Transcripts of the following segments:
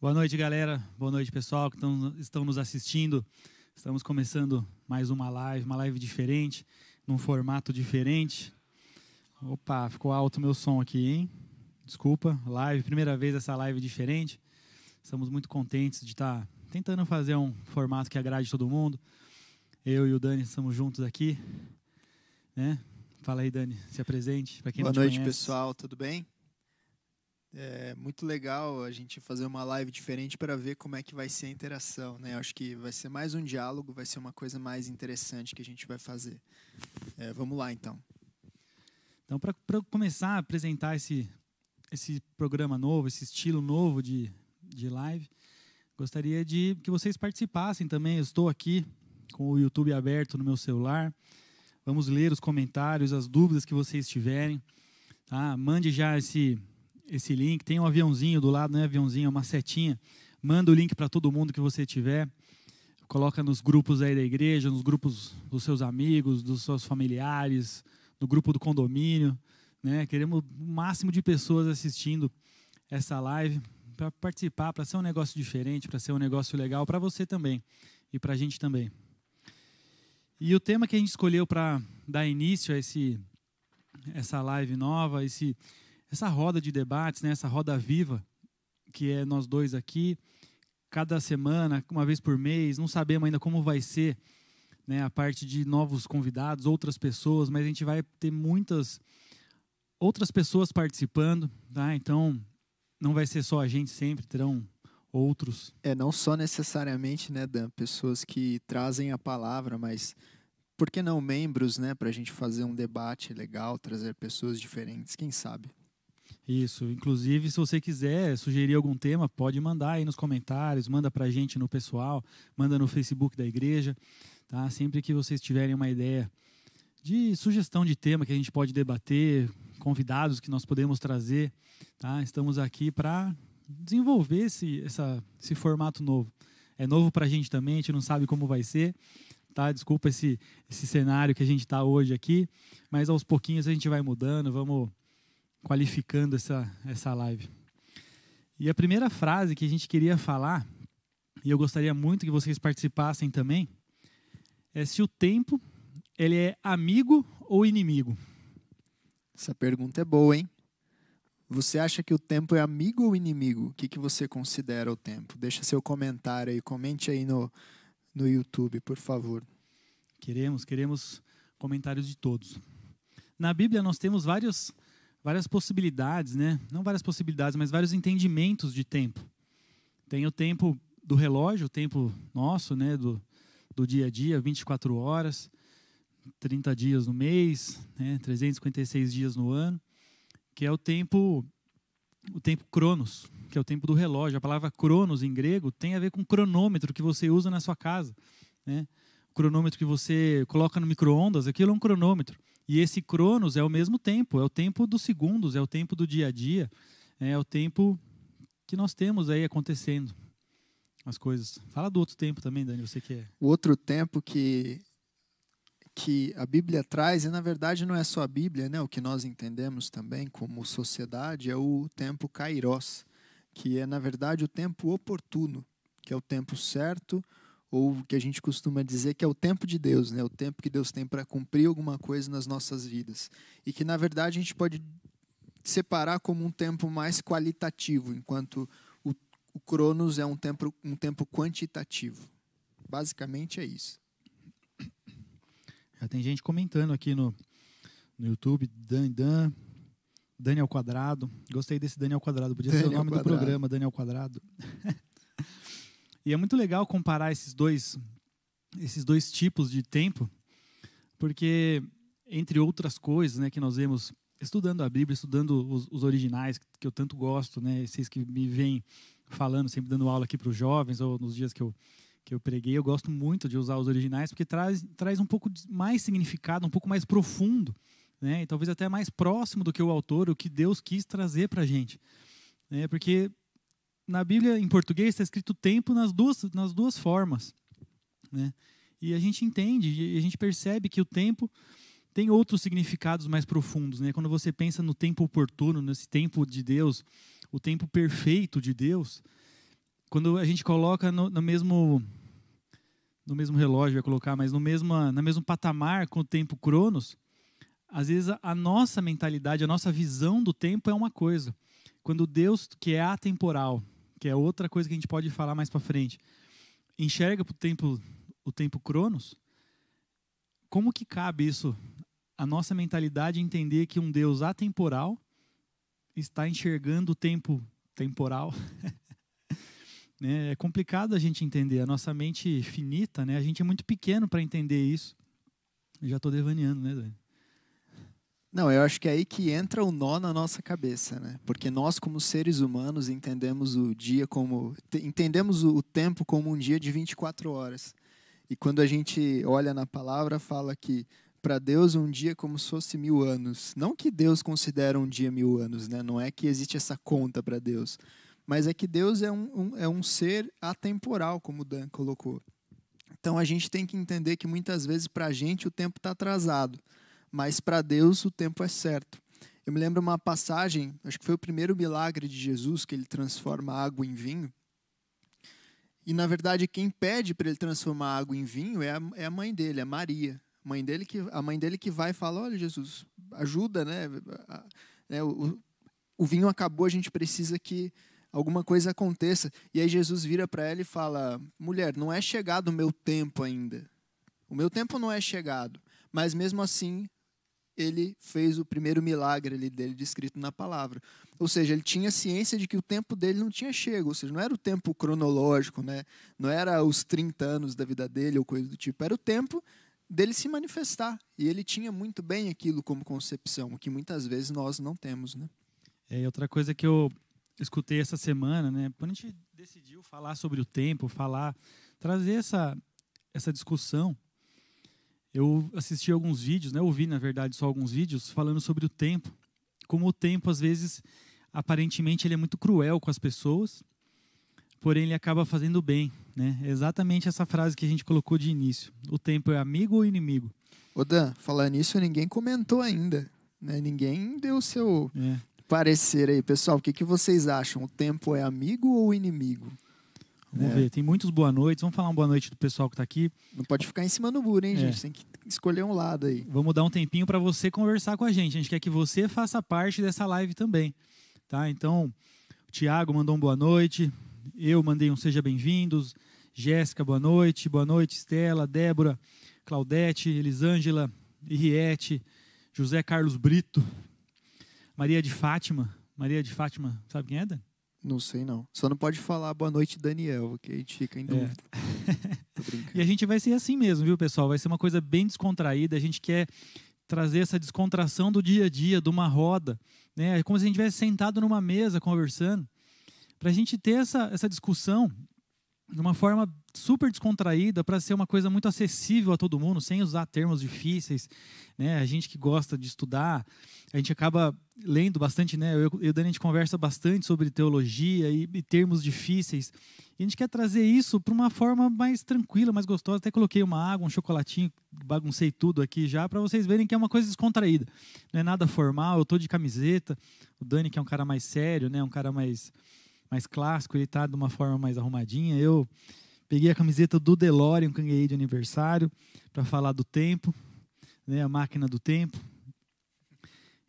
Boa noite, galera. Boa noite, pessoal que estão, estão nos assistindo. Estamos começando mais uma live, uma live diferente, num formato diferente. Opa, ficou alto o meu som aqui, hein? Desculpa, live, primeira vez essa live diferente. Estamos muito contentes de estar tentando fazer um formato que agrade todo mundo. Eu e o Dani estamos juntos aqui, né? Fala aí, Dani, se apresente para quem Boa não noite, conhece. pessoal, tudo bem? É muito legal a gente fazer uma live diferente para ver como é que vai ser a interação, né? Acho que vai ser mais um diálogo, vai ser uma coisa mais interessante que a gente vai fazer. É, vamos lá, então. Então, para começar a apresentar esse, esse programa novo, esse estilo novo de, de live, gostaria de que vocês participassem também. Eu estou aqui com o YouTube aberto no meu celular. Vamos ler os comentários, as dúvidas que vocês tiverem. Tá? Mande já esse, esse link. Tem um aviãozinho do lado, não é aviãozinho, é uma setinha. Manda o link para todo mundo que você tiver. Coloca nos grupos aí da igreja, nos grupos dos seus amigos, dos seus familiares, no grupo do condomínio. Né? Queremos o máximo de pessoas assistindo essa live para participar, para ser um negócio diferente, para ser um negócio legal para você também e para a gente também. E o tema que a gente escolheu para dar início a esse, essa live nova, esse, essa roda de debates, né, essa roda viva, que é nós dois aqui, cada semana, uma vez por mês, não sabemos ainda como vai ser né, a parte de novos convidados, outras pessoas, mas a gente vai ter muitas outras pessoas participando, tá? Então, não vai ser só a gente sempre, terão outros. É, não só necessariamente, né, Dan, pessoas que trazem a palavra, mas por que não membros, né, para a gente fazer um debate legal, trazer pessoas diferentes, quem sabe? Isso. Inclusive, se você quiser sugerir algum tema, pode mandar aí nos comentários, manda para a gente no pessoal, manda no Facebook da igreja, tá? Sempre que vocês tiverem uma ideia de sugestão de tema que a gente pode debater, convidados que nós podemos trazer, tá? Estamos aqui para desenvolver esse, essa, esse formato novo. É novo para a gente também, a gente não sabe como vai ser, tá? Desculpa esse, esse cenário que a gente está hoje aqui, mas aos pouquinhos a gente vai mudando, vamos qualificando essa, essa live. E a primeira frase que a gente queria falar, e eu gostaria muito que vocês participassem também, é se o tempo ele é amigo ou inimigo. Essa pergunta é boa, hein? Você acha que o tempo é amigo ou inimigo? O que, que você considera o tempo? Deixa seu comentário aí, comente aí no, no YouTube, por favor. Queremos, queremos comentários de todos. Na Bíblia nós temos vários, várias possibilidades, né? Não várias possibilidades, mas vários entendimentos de tempo. Tem o tempo do relógio, o tempo nosso, né? Do, do dia a dia, 24 horas, 30 dias no mês, né? 356 dias no ano que é o tempo o tempo cronos, que é o tempo do relógio. A palavra cronos em grego tem a ver com cronômetro que você usa na sua casa, né? O cronômetro que você coloca no micro-ondas, aquilo é um cronômetro. E esse cronos é o mesmo tempo, é o tempo dos segundos, é o tempo do dia a dia, é o tempo que nós temos aí acontecendo as coisas. Fala do outro tempo também, Dani, você que é. O outro tempo que que a Bíblia traz, e na verdade não é só a Bíblia, né? o que nós entendemos também como sociedade, é o tempo kairos, que é na verdade o tempo oportuno, que é o tempo certo, ou que a gente costuma dizer que é o tempo de Deus, né? o tempo que Deus tem para cumprir alguma coisa nas nossas vidas. E que na verdade a gente pode separar como um tempo mais qualitativo, enquanto o, o Cronos é um tempo, um tempo quantitativo. Basicamente é isso. Já tem gente comentando aqui no, no YouTube, Dan, Dan, Daniel Quadrado. Gostei desse Daniel Quadrado, podia ser o Daniel nome do Quadrado. programa, Daniel Quadrado. e é muito legal comparar esses dois, esses dois tipos de tempo, porque, entre outras coisas né, que nós vemos estudando a Bíblia, estudando os, os originais, que eu tanto gosto, né, vocês que me vêm falando, sempre dando aula aqui para os jovens, ou nos dias que eu, que eu preguei, eu gosto muito de usar os originais, porque traz, traz um pouco mais significado, um pouco mais profundo, né? e talvez até mais próximo do que o autor, o que Deus quis trazer para a gente. Né? Porque na Bíblia, em português, está escrito tempo nas duas, nas duas formas. Né? E a gente entende, e a gente percebe que o tempo tem outros significados mais profundos. Né? Quando você pensa no tempo oportuno, nesse tempo de Deus, o tempo perfeito de Deus, quando a gente coloca no, no mesmo no mesmo relógio, vai colocar, mas no mesmo, no mesmo patamar com o tempo Cronos, às vezes a, a nossa mentalidade, a nossa visão do tempo é uma coisa. Quando Deus, que é atemporal, que é outra coisa que a gente pode falar mais para frente, enxerga o tempo, o tempo Cronos, como que cabe isso? A nossa mentalidade entender que um Deus atemporal está enxergando o tempo temporal. né? É complicado a gente entender. A nossa mente finita, né? a gente é muito pequeno para entender isso. Eu já estou devaneando, né, Dani? Não, eu acho que é aí que entra o nó na nossa cabeça, né? Porque nós, como seres humanos, entendemos o dia como. entendemos o tempo como um dia de 24 horas. E quando a gente olha na palavra, fala que para Deus um dia é como se fosse mil anos. Não que Deus considera um dia mil anos, né? Não é que existe essa conta para Deus. Mas é que Deus é um, um, é um ser atemporal, como o Dan colocou. Então a gente tem que entender que muitas vezes para a gente o tempo está atrasado mas para Deus o tempo é certo. Eu me lembro uma passagem, acho que foi o primeiro milagre de Jesus, que ele transforma água em vinho. E, na verdade, quem pede para ele transformar água em vinho é a, é a mãe dele, é Maria. A mãe dele que, a mãe dele que vai e fala: Olha, Jesus, ajuda, né? né o, o vinho acabou, a gente precisa que alguma coisa aconteça. E aí Jesus vira para ela e fala: Mulher, não é chegado o meu tempo ainda. O meu tempo não é chegado. Mas mesmo assim, ele fez o primeiro milagre ali dele descrito na palavra. Ou seja, ele tinha ciência de que o tempo dele não tinha chego, ou seja, não era o tempo cronológico, né? não era os 30 anos da vida dele ou coisa do tipo, era o tempo dele se manifestar. E ele tinha muito bem aquilo como concepção, o que muitas vezes nós não temos. Né? É, outra coisa que eu escutei essa semana, né? quando a gente decidiu falar sobre o tempo, falar, trazer essa, essa discussão, eu assisti alguns vídeos, né, ouvi na verdade só alguns vídeos falando sobre o tempo, como o tempo às vezes aparentemente ele é muito cruel com as pessoas, porém ele acaba fazendo bem, né? É exatamente essa frase que a gente colocou de início. O tempo é amigo ou inimigo? Ô Dan, falar nisso ninguém comentou ainda, né? Ninguém deu o seu é. parecer aí, pessoal. O que, que vocês acham? O tempo é amigo ou inimigo? Vamos é. ver, tem muitos boa noites. Vamos falar uma boa noite do pessoal que está aqui. Não pode ficar em cima do muro, hein, é. gente? Tem que escolher um lado aí. Vamos dar um tempinho para você conversar com a gente. A gente quer que você faça parte dessa live também. Tá? Então, o Tiago mandou um boa noite. Eu mandei um seja bem-vindos. Jéssica, boa noite. Boa noite, Estela, Débora, Claudete, Elisângela, Henriette, José Carlos Brito, Maria de Fátima. Maria de Fátima, sabe quem é, Dan? Não sei, não. Só não pode falar boa noite, Daniel, porque a gente fica em é. dúvida. É. e a gente vai ser assim mesmo, viu, pessoal? Vai ser uma coisa bem descontraída. A gente quer trazer essa descontração do dia a dia, de uma roda. Né? É como se a gente estivesse sentado numa mesa conversando. Para a gente ter essa, essa discussão de uma forma super descontraída para ser uma coisa muito acessível a todo mundo, sem usar termos difíceis, né? A gente que gosta de estudar, a gente acaba lendo bastante, né? Eu e o Dani a gente conversa bastante sobre teologia e, e termos difíceis. E a gente quer trazer isso para uma forma mais tranquila, mais gostosa. Até coloquei uma água, um chocolatinho, baguncei tudo aqui já para vocês verem que é uma coisa descontraída. Não é nada formal, eu tô de camiseta. O Dani que é um cara mais sério, né? Um cara mais mais clássico, ele está de uma forma mais arrumadinha. Eu peguei a camiseta do DeLorean que ganhei de aniversário para falar do tempo, né, a máquina do tempo.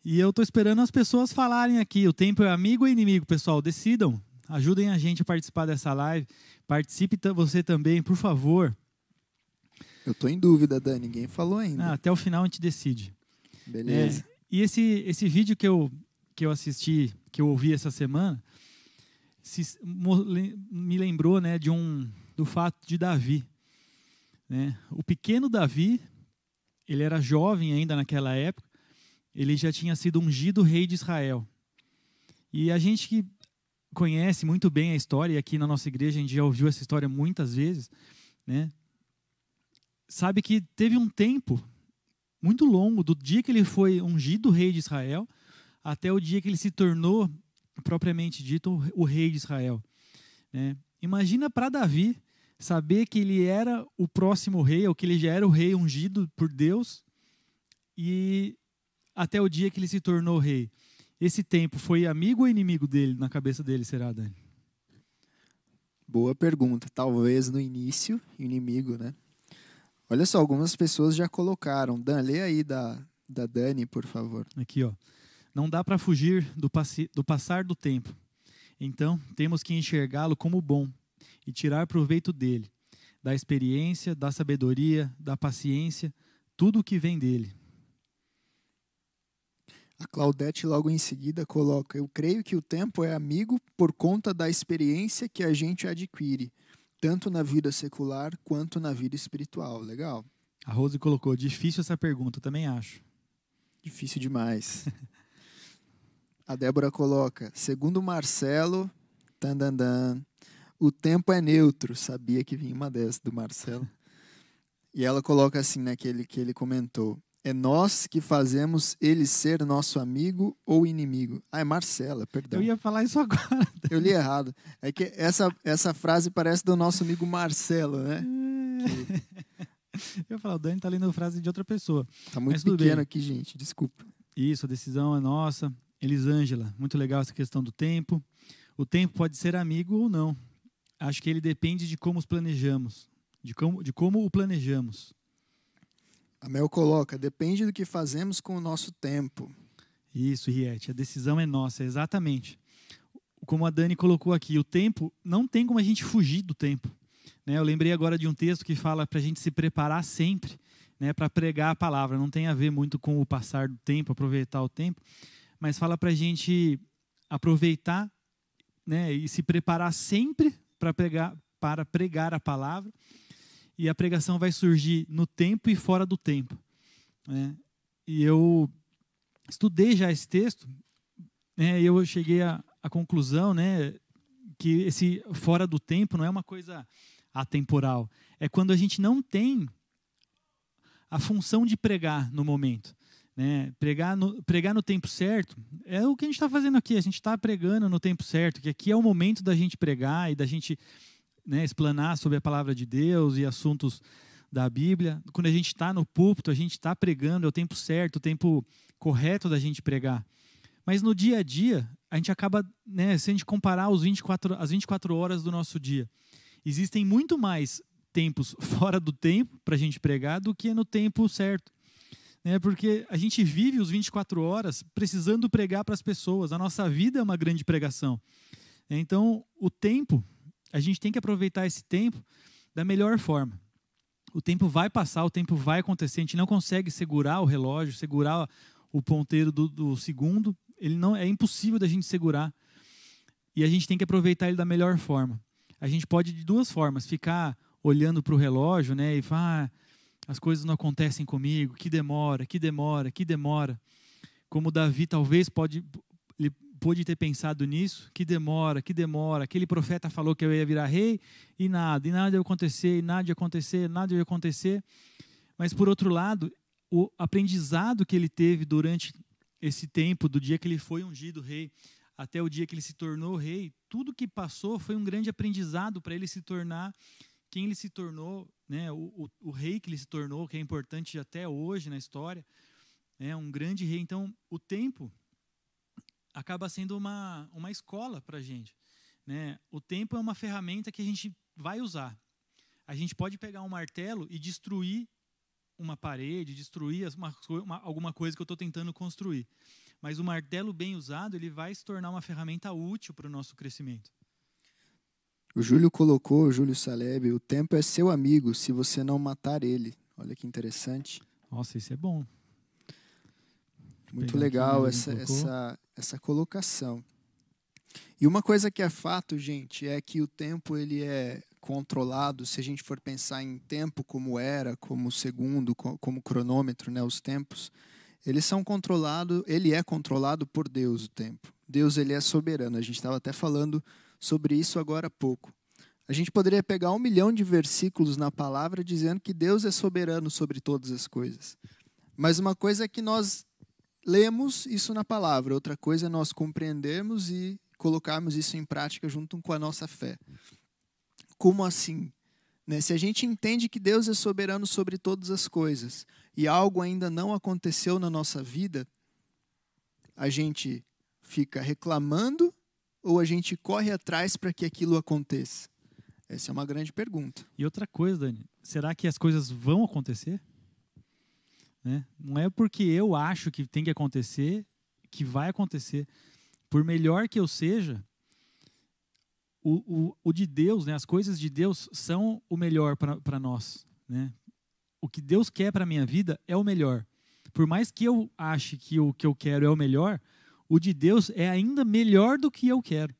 E eu estou esperando as pessoas falarem aqui. O tempo é amigo ou inimigo, pessoal? Decidam. Ajudem a gente a participar dessa live. Participe você também, por favor. Eu estou em dúvida, Dan. Ninguém falou ainda. Ah, até o final a gente decide. Beleza. É, e esse, esse vídeo que eu, que eu assisti, que eu ouvi essa semana, se, me lembrou né, de um, do fato de Davi. Né? O pequeno Davi, ele era jovem ainda naquela época, ele já tinha sido ungido rei de Israel. E a gente que conhece muito bem a história, e aqui na nossa igreja a gente já ouviu essa história muitas vezes, né? sabe que teve um tempo muito longo, do dia que ele foi ungido rei de Israel, até o dia que ele se tornou propriamente dito, o rei de Israel. Né? Imagina para Davi saber que ele era o próximo rei, ou que ele já era o rei ungido por Deus, e até o dia que ele se tornou rei. Esse tempo foi amigo ou inimigo dele, na cabeça dele, será, Dani? Boa pergunta. Talvez no início, inimigo, né? Olha só, algumas pessoas já colocaram. Dan, lê aí da, da Dani, por favor. Aqui, ó. Não dá para fugir do, do passar do tempo. Então, temos que enxergá-lo como bom e tirar proveito dele, da experiência, da sabedoria, da paciência, tudo o que vem dele. A Claudete logo em seguida coloca: Eu creio que o tempo é amigo por conta da experiência que a gente adquire, tanto na vida secular quanto na vida espiritual. Legal. A Rose colocou: Difícil essa pergunta, também acho. Difícil demais. a Débora coloca: Segundo Marcelo, tandandan, o tempo é neutro. Sabia que vinha uma dessa do Marcelo. E ela coloca assim naquele que ele comentou: é nós que fazemos ele ser nosso amigo ou inimigo. Ah, é Marcela, perdão. Eu ia falar isso agora. Eu li errado. É que essa, essa frase parece do nosso amigo Marcelo, né? Eu ia falar, o Dani tá lendo a frase de outra pessoa. Tá muito pequeno bem. aqui, gente, desculpa. Isso, a decisão é nossa. Elisângela, muito legal essa questão do tempo. O tempo pode ser amigo ou não. Acho que ele depende de como os planejamos, de como, de como o planejamos. A Mel coloca, depende do que fazemos com o nosso tempo. Isso, Riete, a decisão é nossa, exatamente. Como a Dani colocou aqui, o tempo, não tem como a gente fugir do tempo. Né? Eu lembrei agora de um texto que fala para a gente se preparar sempre né, para pregar a palavra. Não tem a ver muito com o passar do tempo, aproveitar o tempo, mas fala para a gente aproveitar né, e se preparar sempre para pregar, para pregar a palavra e a pregação vai surgir no tempo e fora do tempo. Né? E eu estudei já esse texto né, e eu cheguei à, conclusão né, que esse fora do tempo não é uma coisa atemporal. É quando a gente não tem a função de pregar no momento. Né? Pregar, no, pregar no tempo certo é o que a gente está fazendo aqui. A gente está pregando no tempo certo, que aqui é o momento da gente pregar e da gente né, explanar sobre a palavra de Deus e assuntos da Bíblia. Quando a gente está no púlpito, a gente está pregando, é o tempo certo, o tempo correto da gente pregar. Mas no dia a dia, a gente acaba, né, se a gente comparar os 24, as 24 horas do nosso dia, existem muito mais tempos fora do tempo para a gente pregar do que no tempo certo. Né, porque a gente vive os 24 horas precisando pregar para as pessoas. A nossa vida é uma grande pregação. Então, o tempo a gente tem que aproveitar esse tempo da melhor forma. O tempo vai passar, o tempo vai acontecer. A gente não consegue segurar o relógio, segurar o ponteiro do, do segundo. Ele não é impossível da gente segurar. E a gente tem que aproveitar ele da melhor forma. A gente pode de duas formas: ficar olhando para o relógio, né, e falar, ah, as coisas não acontecem comigo, que demora, que demora, que demora. Como Davi talvez pode ele pôde ter pensado nisso? Que demora, que demora. Aquele profeta falou que eu ia virar rei e nada, e nada ia acontecer, e nada ia acontecer, nada ia acontecer. Mas por outro lado, o aprendizado que ele teve durante esse tempo, do dia que ele foi ungido rei até o dia que ele se tornou rei, tudo que passou foi um grande aprendizado para ele se tornar quem ele se tornou, né, o, o, o, rei que ele se tornou, que é importante até hoje na história, né, um grande rei. Então, o tempo acaba sendo uma, uma escola para a gente. Né? O tempo é uma ferramenta que a gente vai usar. A gente pode pegar um martelo e destruir uma parede, destruir uma, uma, alguma coisa que eu estou tentando construir. Mas o martelo bem usado, ele vai se tornar uma ferramenta útil para o nosso crescimento. O Júlio colocou, o Júlio Saleb, o tempo é seu amigo se você não matar ele. Olha que interessante. Nossa, isso é bom. Muito legal essa, essa, essa colocação. E uma coisa que é fato, gente, é que o tempo ele é controlado, se a gente for pensar em tempo como era, como segundo, como cronômetro, né, os tempos, eles são controlados, ele é controlado por Deus o tempo. Deus ele é soberano. A gente estava até falando sobre isso agora há pouco. A gente poderia pegar um milhão de versículos na palavra dizendo que Deus é soberano sobre todas as coisas. Mas uma coisa é que nós lemos isso na palavra, outra coisa é nós compreendermos e colocarmos isso em prática junto com a nossa fé. Como assim? Né? Se a gente entende que Deus é soberano sobre todas as coisas e algo ainda não aconteceu na nossa vida, a gente fica reclamando ou a gente corre atrás para que aquilo aconteça? Essa é uma grande pergunta. E outra coisa, Dani, será que as coisas vão acontecer? Né? Não é porque eu acho que tem que acontecer que vai acontecer. Por melhor que eu seja, o, o, o de Deus, né, as coisas de Deus são o melhor para nós. Né? O que Deus quer para a minha vida é o melhor. Por mais que eu ache que o que eu quero é o melhor, o de Deus é ainda melhor do que eu quero.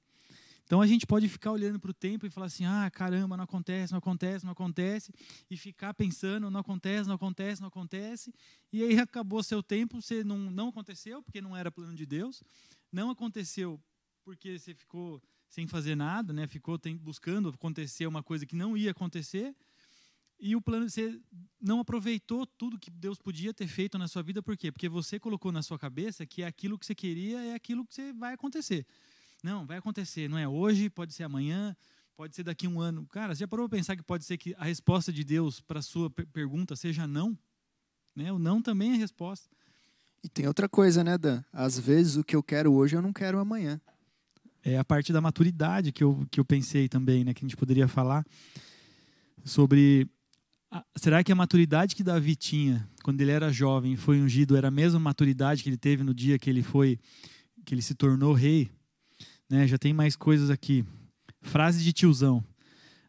Então a gente pode ficar olhando para o tempo e falar assim: ah, caramba, não acontece, não acontece, não acontece, e ficar pensando: não acontece, não acontece, não acontece, e aí acabou seu tempo, você não, não aconteceu porque não era plano de Deus, não aconteceu porque você ficou sem fazer nada, né? ficou buscando acontecer uma coisa que não ia acontecer, e o plano você não aproveitou tudo que Deus podia ter feito na sua vida, por quê? Porque você colocou na sua cabeça que aquilo que você queria é aquilo que você vai acontecer. Não, vai acontecer, não é hoje, pode ser amanhã, pode ser daqui a um ano. Cara, você já parou para pensar que pode ser que a resposta de Deus para a sua pergunta seja não? Né? O não também é resposta. E tem outra coisa, né, Dan? Às vezes o que eu quero hoje eu não quero amanhã. É a parte da maturidade que eu, que eu pensei também, né, que a gente poderia falar sobre será que a maturidade que Davi tinha quando ele era jovem, foi ungido, era a mesma maturidade que ele teve no dia que ele foi que ele se tornou rei? Né? Já tem mais coisas aqui. Frase de tiozão,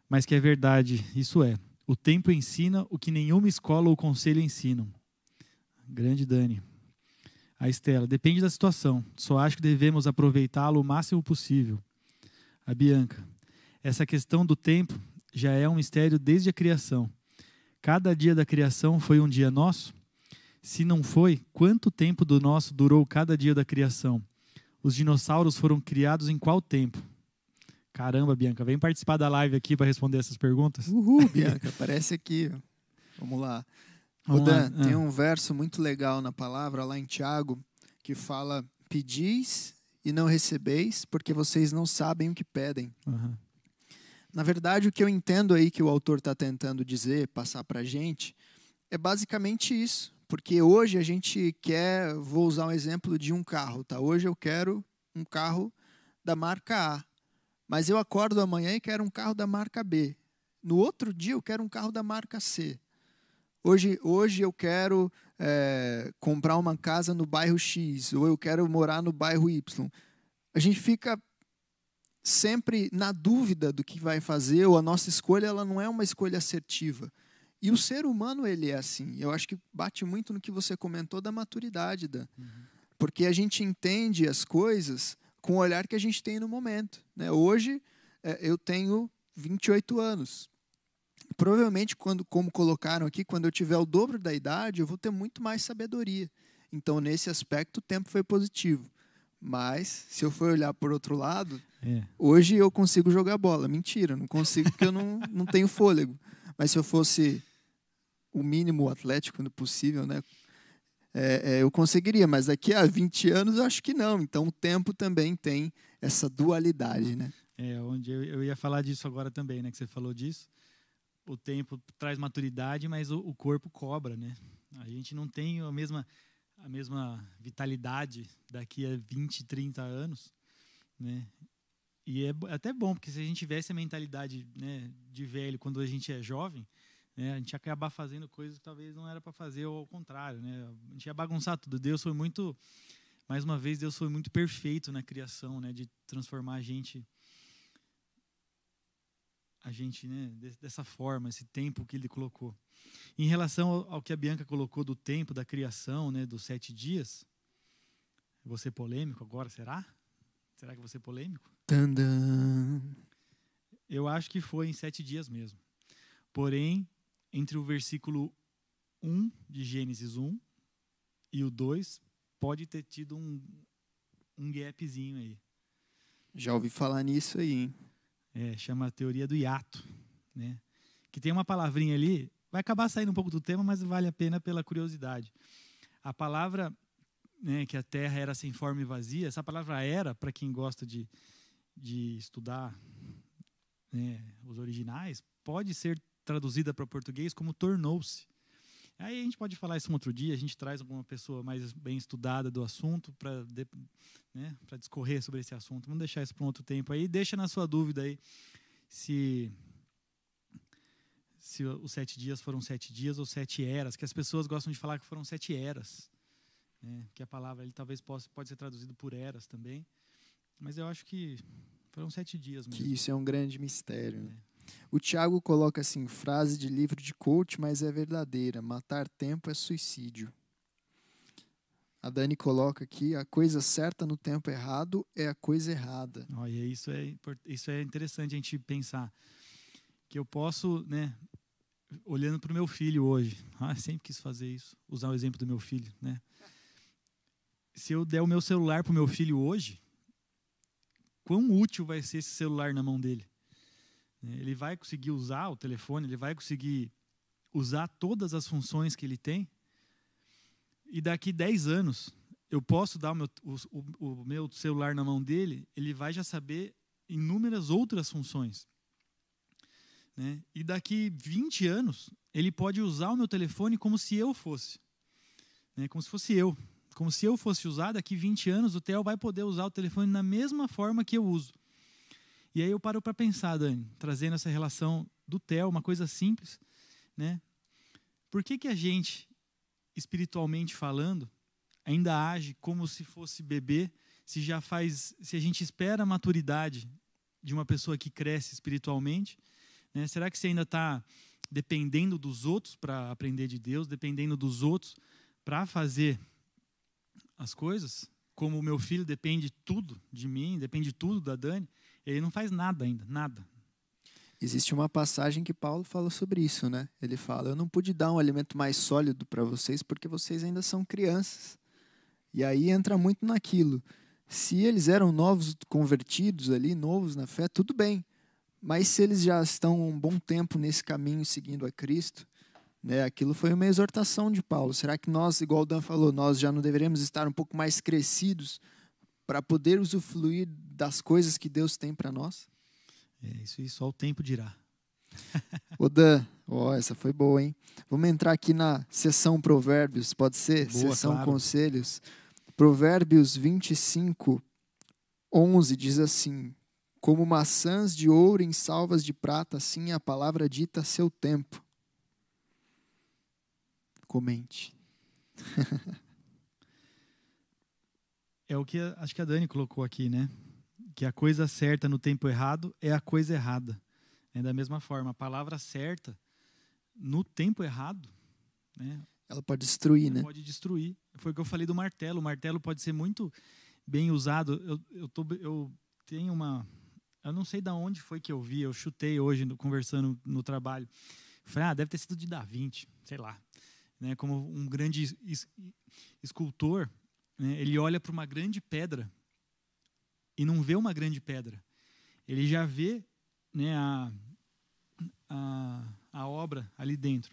mas que é verdade. Isso é: o tempo ensina o que nenhuma escola ou conselho ensinam. Grande Dani. A Estela, depende da situação. Só acho que devemos aproveitá-lo o máximo possível. A Bianca, essa questão do tempo já é um mistério desde a criação. Cada dia da criação foi um dia nosso? Se não foi, quanto tempo do nosso durou cada dia da criação? Os dinossauros foram criados em qual tempo? Caramba, Bianca, vem participar da live aqui para responder essas perguntas. Uhul, Bianca, aparece aqui. Vamos lá. Vamos Dan, lá. tem ah. um verso muito legal na palavra lá em Tiago que fala: Pedis e não recebeis, porque vocês não sabem o que pedem. Uhum. Na verdade, o que eu entendo aí que o autor está tentando dizer, passar para a gente, é basicamente isso. Porque hoje a gente quer, vou usar um exemplo de um carro, tá? Hoje eu quero um carro da marca A, mas eu acordo amanhã e quero um carro da marca B. No outro dia eu quero um carro da marca C. Hoje, hoje eu quero é, comprar uma casa no bairro X, ou eu quero morar no bairro Y. A gente fica sempre na dúvida do que vai fazer, ou a nossa escolha ela não é uma escolha assertiva. E o ser humano, ele é assim. Eu acho que bate muito no que você comentou da maturidade, Dan. Uhum. Porque a gente entende as coisas com o olhar que a gente tem no momento. Né? Hoje, é, eu tenho 28 anos. Provavelmente, quando, como colocaram aqui, quando eu tiver o dobro da idade, eu vou ter muito mais sabedoria. Então, nesse aspecto, o tempo foi positivo. Mas, se eu for olhar por outro lado, é. hoje eu consigo jogar bola. Mentira, não consigo porque eu não, não tenho fôlego. Mas se eu fosse o mínimo atlético possível, né? É, é, eu conseguiria, mas daqui a 20 anos eu acho que não. Então o tempo também tem essa dualidade, né? É, onde eu, eu ia falar disso agora também, né? Que você falou disso. O tempo traz maturidade, mas o, o corpo cobra, né? A gente não tem a mesma, a mesma vitalidade daqui a 20, 30 anos, né? E é até bom, porque se a gente tivesse a mentalidade né, de velho quando a gente é jovem, né? A gente ia acabar fazendo coisas que talvez não era para fazer, ou ao contrário. Né? A gente ia bagunçar tudo. Deus foi muito, mais uma vez, Deus foi muito perfeito na criação, né? de transformar a gente a gente né, dessa forma, esse tempo que ele colocou. Em relação ao, que a Bianca colocou do tempo da criação, né, dos sete dias, vou ser polêmico agora, será? Será que vou ser polêmico? Tandam. Eu acho que foi em sete dias mesmo. Porém, entre o versículo 1 de Gênesis 1 e o 2, pode ter tido um, um gapzinho aí. Já ouvi falar nisso aí, hein? É, chama a teoria do hiato, né? Que tem uma palavrinha ali, vai acabar saindo um pouco do tema, mas vale a pena pela curiosidade. A palavra né, que a terra era sem forma e vazia, essa palavra era, para quem gosta de, de estudar né, os originais, pode ser traduzida para português como tornou-se. Aí a gente pode falar isso um outro dia, a gente traz alguma pessoa mais bem estudada do assunto para né, discorrer sobre esse assunto. Vamos deixar isso para um outro tempo aí. Deixa na sua dúvida aí se se os sete dias foram sete dias ou sete eras, que as pessoas gostam de falar que foram sete eras. Né? Que a palavra ele talvez possa, pode ser traduzido por eras também. Mas eu acho que foram sete dias mesmo. Que isso é um grande mistério. Né? É. O Tiago coloca assim, frase de livro de coach, mas é verdadeira. Matar tempo é suicídio. A Dani coloca aqui, a coisa certa no tempo errado é a coisa errada. Olha, isso é, isso é interessante a gente pensar. Que eu posso, né, olhando para o meu filho hoje, ah, sempre quis fazer isso, usar o exemplo do meu filho, né? Se eu der o meu celular para o meu filho hoje, quão útil vai ser esse celular na mão dele? Ele vai conseguir usar o telefone, ele vai conseguir usar todas as funções que ele tem. E daqui 10 anos, eu posso dar o meu, o, o meu celular na mão dele, ele vai já saber inúmeras outras funções. Né? E daqui 20 anos, ele pode usar o meu telefone como se eu fosse. Né? Como se fosse eu. Como se eu fosse usar, daqui 20 anos, o Theo vai poder usar o telefone da mesma forma que eu uso. E aí eu paro para pensar, Dani, trazendo essa relação do Theo, uma coisa simples, né? Por que, que a gente, espiritualmente falando, ainda age como se fosse bebê, se já faz, se a gente espera a maturidade de uma pessoa que cresce espiritualmente, né? Será que você ainda está dependendo dos outros para aprender de Deus, dependendo dos outros para fazer as coisas? Como o meu filho depende tudo de mim, depende tudo da Dani, ele não faz nada ainda, nada. Existe uma passagem que Paulo fala sobre isso, né? Ele fala: Eu não pude dar um alimento mais sólido para vocês porque vocês ainda são crianças. E aí entra muito naquilo. Se eles eram novos convertidos ali, novos na fé, tudo bem. Mas se eles já estão um bom tempo nesse caminho seguindo a Cristo, né, aquilo foi uma exortação de Paulo. Será que nós, igual o Dan falou, nós já não deveríamos estar um pouco mais crescidos para poder usufruir das coisas que Deus tem para nós? É, isso aí só o tempo dirá. Ô Dan, oh, essa foi boa, hein? Vamos entrar aqui na sessão Provérbios, pode ser? Boa, sessão claro. Conselhos. Provérbios 25, 11 diz assim: Como maçãs de ouro em salvas de prata, assim é a palavra dita a seu tempo. Comente. É o que acho que a Dani colocou aqui, né? Que a coisa certa no tempo errado é a coisa errada. É da mesma forma, a palavra certa no tempo errado, né? Ela pode destruir, Ela né? Pode destruir. Foi o que eu falei do martelo. O martelo pode ser muito bem usado. Eu, eu, tô, eu tenho uma. Eu não sei de onde foi que eu vi, eu chutei hoje no, conversando no trabalho. Falei, ah, deve ter sido de Da Vinci, sei lá. Né, como um grande es, es, escultor, né, ele olha para uma grande pedra e não vê uma grande pedra. Ele já vê né, a, a, a obra ali dentro.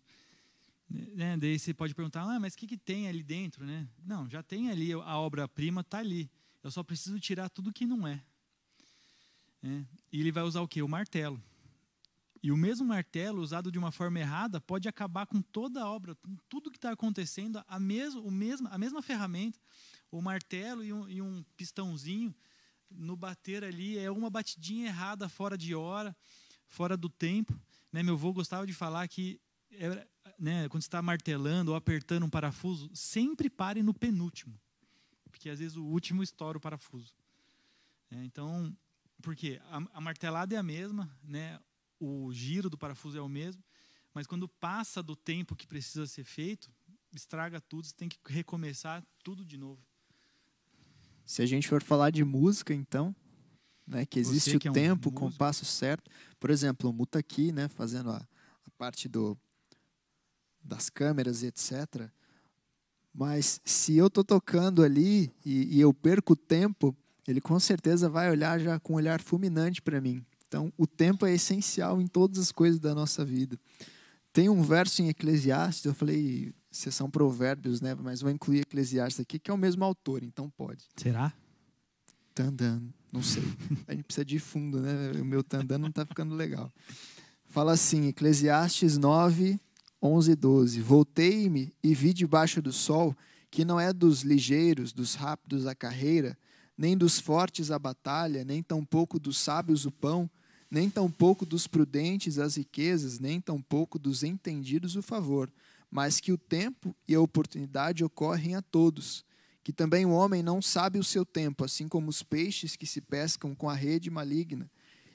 Né, daí você pode perguntar, ah, mas o que, que tem ali dentro? Né? Não, já tem ali, a obra-prima está ali. Eu só preciso tirar tudo que não é. é. E ele vai usar o quê? O martelo. E o mesmo martelo, usado de uma forma errada, pode acabar com toda a obra, tudo que está acontecendo, a, mesmo, o mesmo, a mesma ferramenta, o martelo e um, e um pistãozinho, no bater ali, é uma batidinha errada, fora de hora, fora do tempo. Né? Meu avô gostava de falar que é, né, quando está martelando ou apertando um parafuso, sempre pare no penúltimo, porque às vezes o último estoura o parafuso. É, então, porque a, a, martelada é a mesma, né, o giro do parafuso é o mesmo, mas quando passa do tempo que precisa ser feito, estraga tudo, você tem que recomeçar tudo de novo. Se a gente for falar de música, então, né, que existe que o é um tempo, o compasso certo. Por exemplo, o Muta aqui, né, fazendo a, a parte do das câmeras e etc. Mas se eu estou tocando ali e, e, eu perco o tempo, ele com certeza vai olhar já com um olhar fulminante para mim. Então, o tempo é essencial em todas as coisas da nossa vida. Tem um verso em Eclesiastes, eu falei, sessão provérbios, né? Mas vou incluir Eclesiastes aqui, que é o mesmo autor, então pode. Será? Tandan, não sei. A gente precisa de fundo, né? O meu tandan não está ficando legal. Fala assim, Eclesiastes 9, 11 e 12. Voltei-me e vi debaixo do sol que não é dos ligeiros, dos rápidos a carreira, nem dos fortes a batalha, nem tampouco dos sábios o pão, nem tampouco dos prudentes as riquezas, nem tampouco dos entendidos o favor, mas que o tempo e a oportunidade ocorrem a todos. Que também o homem não sabe o seu tempo, assim como os peixes que se pescam com a rede maligna,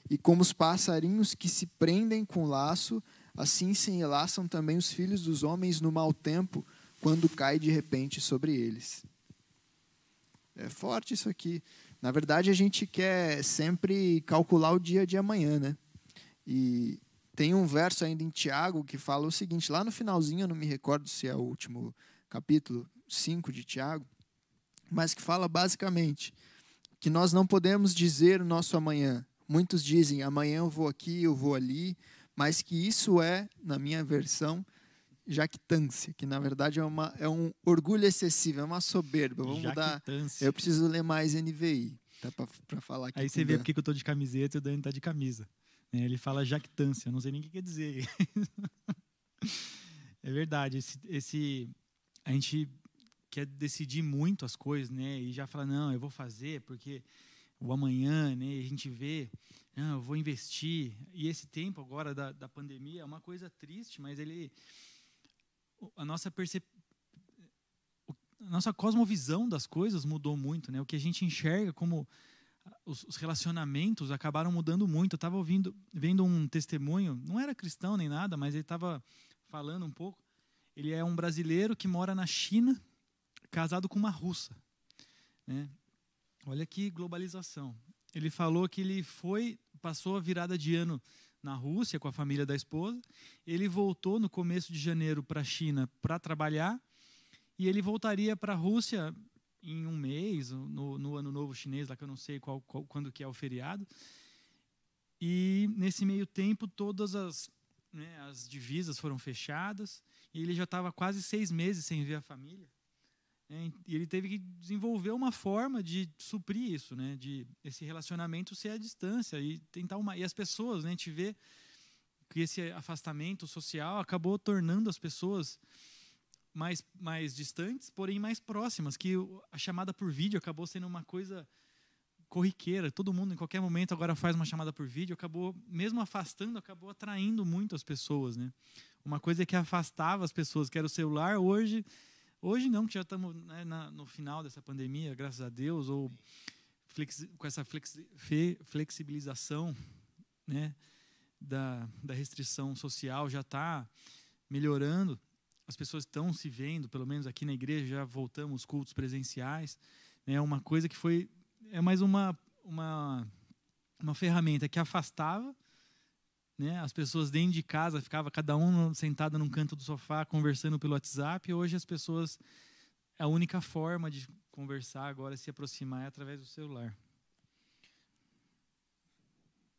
e como os passarinhos que se prendem com laço, assim se enlaçam também os filhos dos homens no mau tempo, quando cai de repente sobre eles. É forte isso aqui. Na verdade, a gente quer sempre calcular o dia de amanhã, né? E tem um verso ainda em Tiago que fala o seguinte, lá no finalzinho, eu não me recordo se é o último capítulo 5 de Tiago, mas que fala basicamente que nós não podemos dizer o nosso amanhã. Muitos dizem, amanhã eu vou aqui, eu vou ali, mas que isso é, na minha versão, jactância, que na verdade é, uma, é um orgulho excessivo, é uma soberba. Vamos mudar. Eu preciso ler mais NVI tá, para falar aqui. Aí você vê porque eu estou de camiseta e o Dani está de camisa. É, ele fala jactância, não sei nem o que quer dizer. é verdade, esse, esse, a gente quer decidir muito as coisas, né? E já fala, não, eu vou fazer porque o amanhã, né? A gente vê, não, eu vou investir. E esse tempo agora da, da pandemia é uma coisa triste, mas ele a nossa percep... a nossa cosmovisão das coisas mudou muito, né? O que a gente enxerga como os, relacionamentos acabaram mudando muito. Eu estava ouvindo, vendo um testemunho, não era cristão nem nada, mas ele estava falando um pouco. Ele é um brasileiro que mora na China, casado com uma russa, né? Olha que globalização. Ele falou que ele foi, passou a virada de ano na Rússia com a família da esposa. Ele voltou no começo de janeiro para a China para trabalhar e ele voltaria para a Rússia em um mês, no, no, ano novo chinês, lá que eu não sei qual, qual, quando que é o feriado. E nesse meio tempo todas as, né, as divisas foram fechadas e ele já estava quase seis meses sem ver a família. É, e ele teve que desenvolver uma forma de suprir isso, né? De esse relacionamento ser à distância e tentar uma e as pessoas, né? A gente vê que esse afastamento social acabou tornando as pessoas mais mais distantes, porém mais próximas, que a chamada por vídeo acabou sendo uma coisa corriqueira. Todo mundo em qualquer momento agora faz uma chamada por vídeo, acabou mesmo afastando, acabou atraindo muito as pessoas, né? Uma coisa que afastava as pessoas, que era o celular, hoje Hoje não, que já estamos né, na, no final dessa pandemia, graças a Deus, ou flexi, com essa flexi, flexibilização né, da, da restrição social já está melhorando. As pessoas estão se vendo, pelo menos aqui na igreja já voltamos cultos presenciais. É né, uma coisa que foi é mais uma uma uma ferramenta que afastava né? As pessoas dentro de casa ficava cada um sentado num canto do sofá conversando pelo WhatsApp. Hoje as pessoas a única forma de conversar agora se aproximar é através do celular.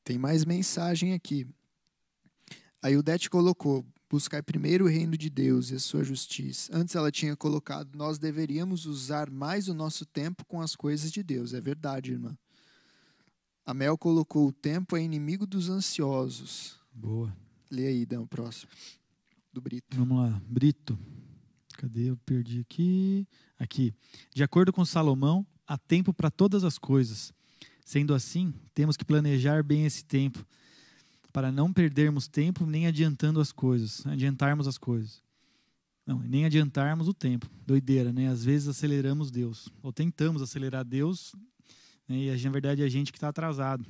Tem mais mensagem aqui. Aí o Det colocou: buscar primeiro o reino de Deus e a sua justiça. Antes ela tinha colocado: nós deveríamos usar mais o nosso tempo com as coisas de Deus. É verdade, irmã. A Mel colocou: o tempo é inimigo dos ansiosos. Boa. Lê aí, Dan, o próximo. Do Brito. Vamos lá. Brito. Cadê? Eu perdi aqui. Aqui. De acordo com Salomão, há tempo para todas as coisas. Sendo assim, temos que planejar bem esse tempo, para não perdermos tempo nem adiantando as coisas, adiantarmos as coisas. Não, nem adiantarmos o tempo. Doideira, né? Às vezes aceleramos Deus, ou tentamos acelerar Deus né? E na verdade é a gente que está atrasado.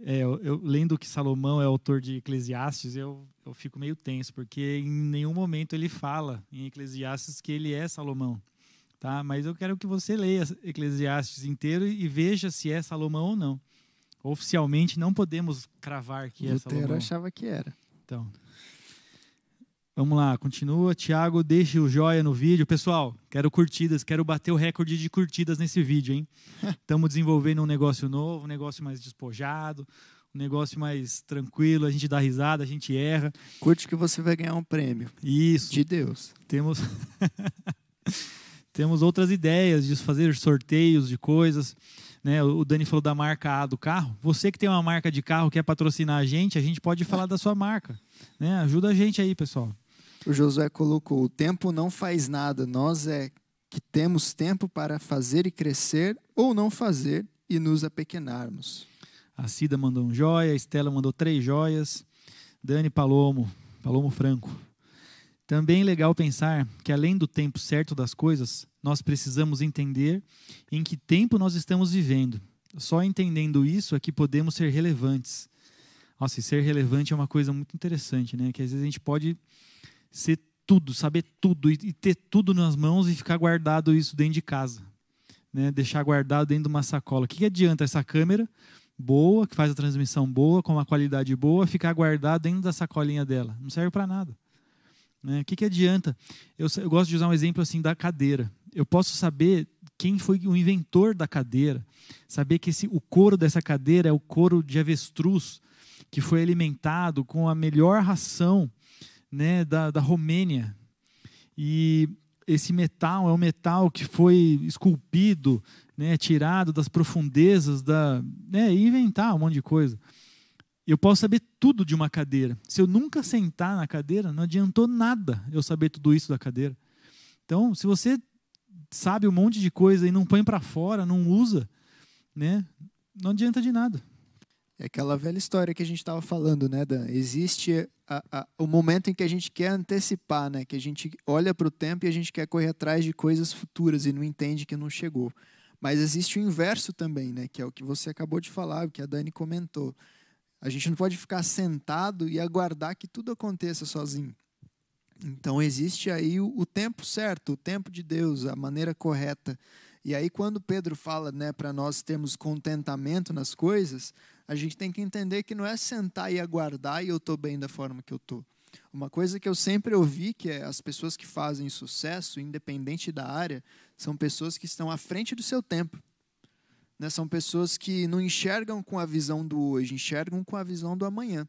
É, eu, eu, lendo que Salomão é autor de Eclesiastes, eu, eu fico meio tenso, porque em nenhum momento ele fala em Eclesiastes que ele é Salomão. Tá? Mas eu quero que você leia Eclesiastes inteiro e veja se é Salomão ou não. Oficialmente não podemos cravar que Lutero é Salomão. Lutero achava que era. Então, Vamos lá, continua. Tiago, deixe o joia no vídeo. Pessoal, quero curtidas, quero bater o recorde de curtidas nesse vídeo, hein? Estamos desenvolvendo um negócio novo, um negócio mais despojado, um negócio mais tranquilo. A gente dá risada, a gente erra. Curte que você vai ganhar um prêmio. Isso. De Deus. Temos. Temos outras ideias de fazer sorteios de coisas. Né? O Dani falou da marca A do carro. Você que tem uma marca de carro quer patrocinar a gente, a gente pode falar da sua marca. Né? Ajuda a gente aí, pessoal. O Josué colocou: o tempo não faz nada, nós é que temos tempo para fazer e crescer ou não fazer e nos apequenarmos. A Cida mandou um joia, a Estela mandou três joias. Dani Palomo, Palomo Franco. Também é legal pensar que, além do tempo certo das coisas, nós precisamos entender em que tempo nós estamos vivendo. Só entendendo isso é que podemos ser relevantes. Nossa, e ser relevante é uma coisa muito interessante, né? Que às vezes a gente pode ser tudo, saber tudo e ter tudo nas mãos e ficar guardado isso dentro de casa, né? Deixar guardado dentro de uma sacola. O que, que adianta essa câmera boa, que faz a transmissão boa, com uma qualidade boa, ficar guardado dentro da sacolinha dela? Não serve para nada. Né? O que, que adianta? Eu, eu gosto de usar um exemplo assim da cadeira. Eu posso saber quem foi o inventor da cadeira, saber que esse, o couro dessa cadeira é o couro de avestruz que foi alimentado com a melhor ração né, da, da Romênia. E esse metal é um metal que foi esculpido, né, tirado das profundezas da, né, inventar um monte de coisa. Eu posso saber tudo de uma cadeira. Se eu nunca sentar na cadeira, não adiantou nada eu saber tudo isso da cadeira. Então, se você sabe um monte de coisa e não põe para fora, não usa, né, não adianta de nada. É aquela velha história que a gente estava falando, né, Dan? Existe a, a, o momento em que a gente quer antecipar, né? Que a gente olha para o tempo e a gente quer correr atrás de coisas futuras e não entende que não chegou. Mas existe o inverso também, né? Que é o que você acabou de falar, o que a Dani comentou. A gente não pode ficar sentado e aguardar que tudo aconteça sozinho. Então existe aí o, o tempo certo, o tempo de Deus, a maneira correta. E aí quando Pedro fala, né, para nós termos contentamento nas coisas, a gente tem que entender que não é sentar e aguardar e eu estou bem da forma que eu estou. Uma coisa que eu sempre ouvi que é as pessoas que fazem sucesso, independente da área, são pessoas que estão à frente do seu tempo. Né? São pessoas que não enxergam com a visão do hoje, enxergam com a visão do amanhã.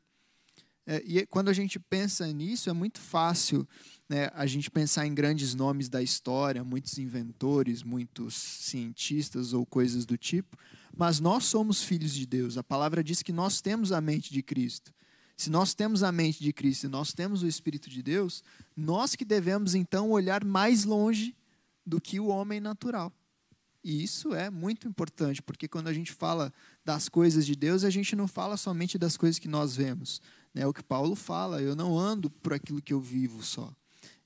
É, e quando a gente pensa nisso, é muito fácil né, a gente pensar em grandes nomes da história, muitos inventores, muitos cientistas ou coisas do tipo, mas nós somos filhos de Deus. A palavra diz que nós temos a mente de Cristo. Se nós temos a mente de Cristo e nós temos o Espírito de Deus, nós que devemos então olhar mais longe do que o homem natural. E isso é muito importante, porque quando a gente fala das coisas de Deus, a gente não fala somente das coisas que nós vemos. É né? o que Paulo fala, eu não ando por aquilo que eu vivo só.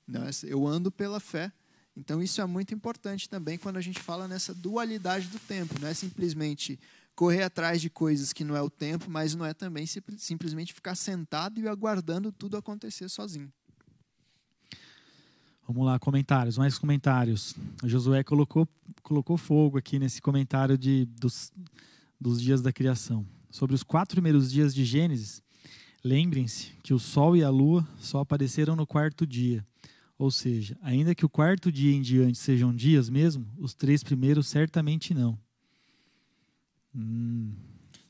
Não, eu ando pela fé. Então isso é muito importante também quando a gente fala nessa dualidade do tempo. Não é simplesmente correr atrás de coisas que não é o tempo, mas não é também simplesmente ficar sentado e aguardando tudo acontecer sozinho. Vamos lá, comentários, mais comentários. O Josué colocou, colocou fogo aqui nesse comentário de, dos, dos dias da criação. Sobre os quatro primeiros dias de Gênesis, lembrem-se que o Sol e a Lua só apareceram no quarto dia. Ou seja, ainda que o quarto dia em diante sejam dias mesmo, os três primeiros certamente não. Hum,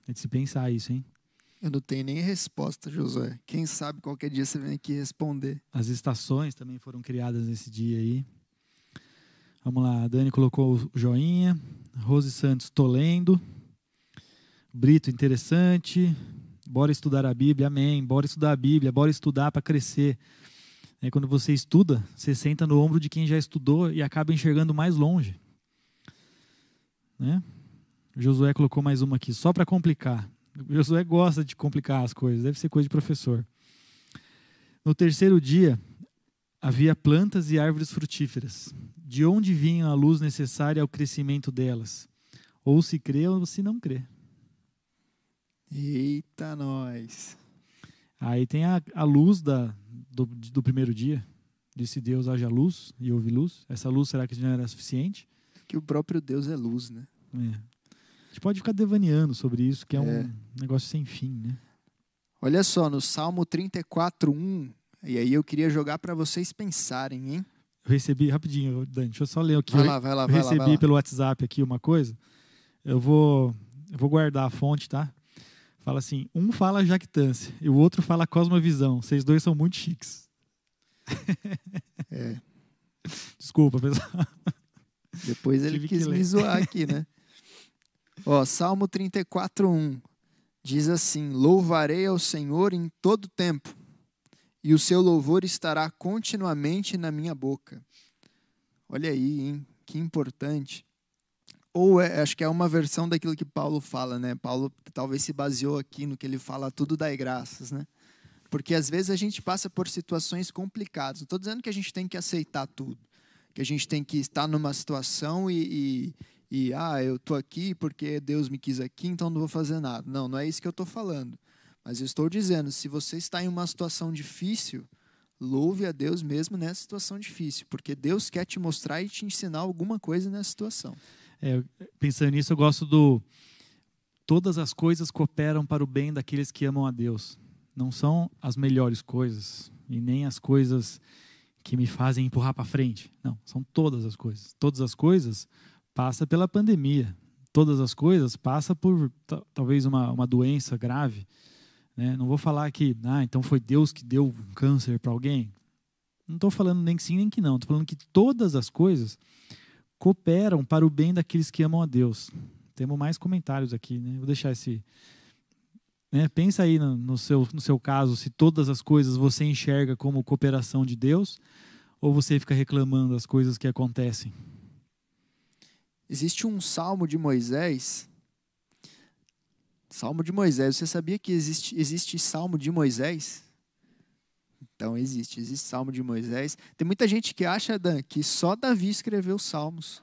é de se pensar isso, hein? Eu não tenho nem resposta, Josué. Quem sabe qualquer dia você vem aqui responder. As estações também foram criadas nesse dia aí. Vamos lá, a Dani colocou o joinha. Rose Santos, tô lendo. Brito, interessante. Bora estudar a Bíblia, amém. Bora estudar a Bíblia, bora estudar para crescer. É, quando você estuda, você senta no ombro de quem já estudou e acaba enxergando mais longe. Né? Josué colocou mais uma aqui, só para complicar. Josué gosta de complicar as coisas, deve ser coisa de professor. No terceiro dia, havia plantas e árvores frutíferas. De onde vinha a luz necessária ao crescimento delas? Ou se crê ou se não crê. Eita, nós! Aí tem a, a luz da, do, do primeiro dia. Disse Deus, haja luz e houve luz. Essa luz será que já era suficiente? Que o próprio Deus é luz, né? É. A gente pode ficar devaneando sobre isso, que é, é. um negócio sem fim, né? Olha só, no Salmo 34, 1, e aí eu queria jogar para vocês pensarem, hein? Eu recebi, rapidinho, Dani, deixa eu só ler aqui. Vai lá, vai lá, eu vai recebi lá, vai lá. pelo WhatsApp aqui uma coisa. Eu vou, eu vou guardar a fonte, tá? Fala assim, um fala jactância e o outro fala cosmovisão. Vocês dois são muito chiques. É. Desculpa, pessoal. Depois ele quis me zoar aqui, né? Ó, Salmo 34, 1 diz assim: Louvarei ao Senhor em todo tempo, e o seu louvor estará continuamente na minha boca. Olha aí, hein? Que importante. Ou é, acho que é uma versão daquilo que Paulo fala, né? Paulo talvez se baseou aqui no que ele fala, tudo dai graças, né? Porque às vezes a gente passa por situações complicadas. Não estou dizendo que a gente tem que aceitar tudo, que a gente tem que estar numa situação e, e, e ah, eu estou aqui porque Deus me quis aqui, então não vou fazer nada. Não, não é isso que eu estou falando. Mas eu estou dizendo, se você está em uma situação difícil, louve a Deus mesmo nessa situação difícil, porque Deus quer te mostrar e te ensinar alguma coisa nessa situação. É, pensando nisso, eu gosto do todas as coisas cooperam para o bem daqueles que amam a Deus. Não são as melhores coisas e nem as coisas que me fazem empurrar para frente. Não, são todas as coisas. Todas as coisas passa pela pandemia. Todas as coisas passa por talvez uma, uma doença grave. Né? Não vou falar que, ah, então foi Deus que deu um câncer para alguém. Não estou falando nem que sim nem que não. Estou falando que todas as coisas cooperam para o bem daqueles que amam a Deus. Temos mais comentários aqui, né? Vou deixar esse. Né? Pensa aí no, no, seu, no seu caso, se todas as coisas você enxerga como cooperação de Deus ou você fica reclamando das coisas que acontecem. Existe um salmo de Moisés. Salmo de Moisés. Você sabia que existe, existe salmo de Moisés? Então existe, existe Salmo de Moisés. Tem muita gente que acha, Dan, que só Davi escreveu salmos.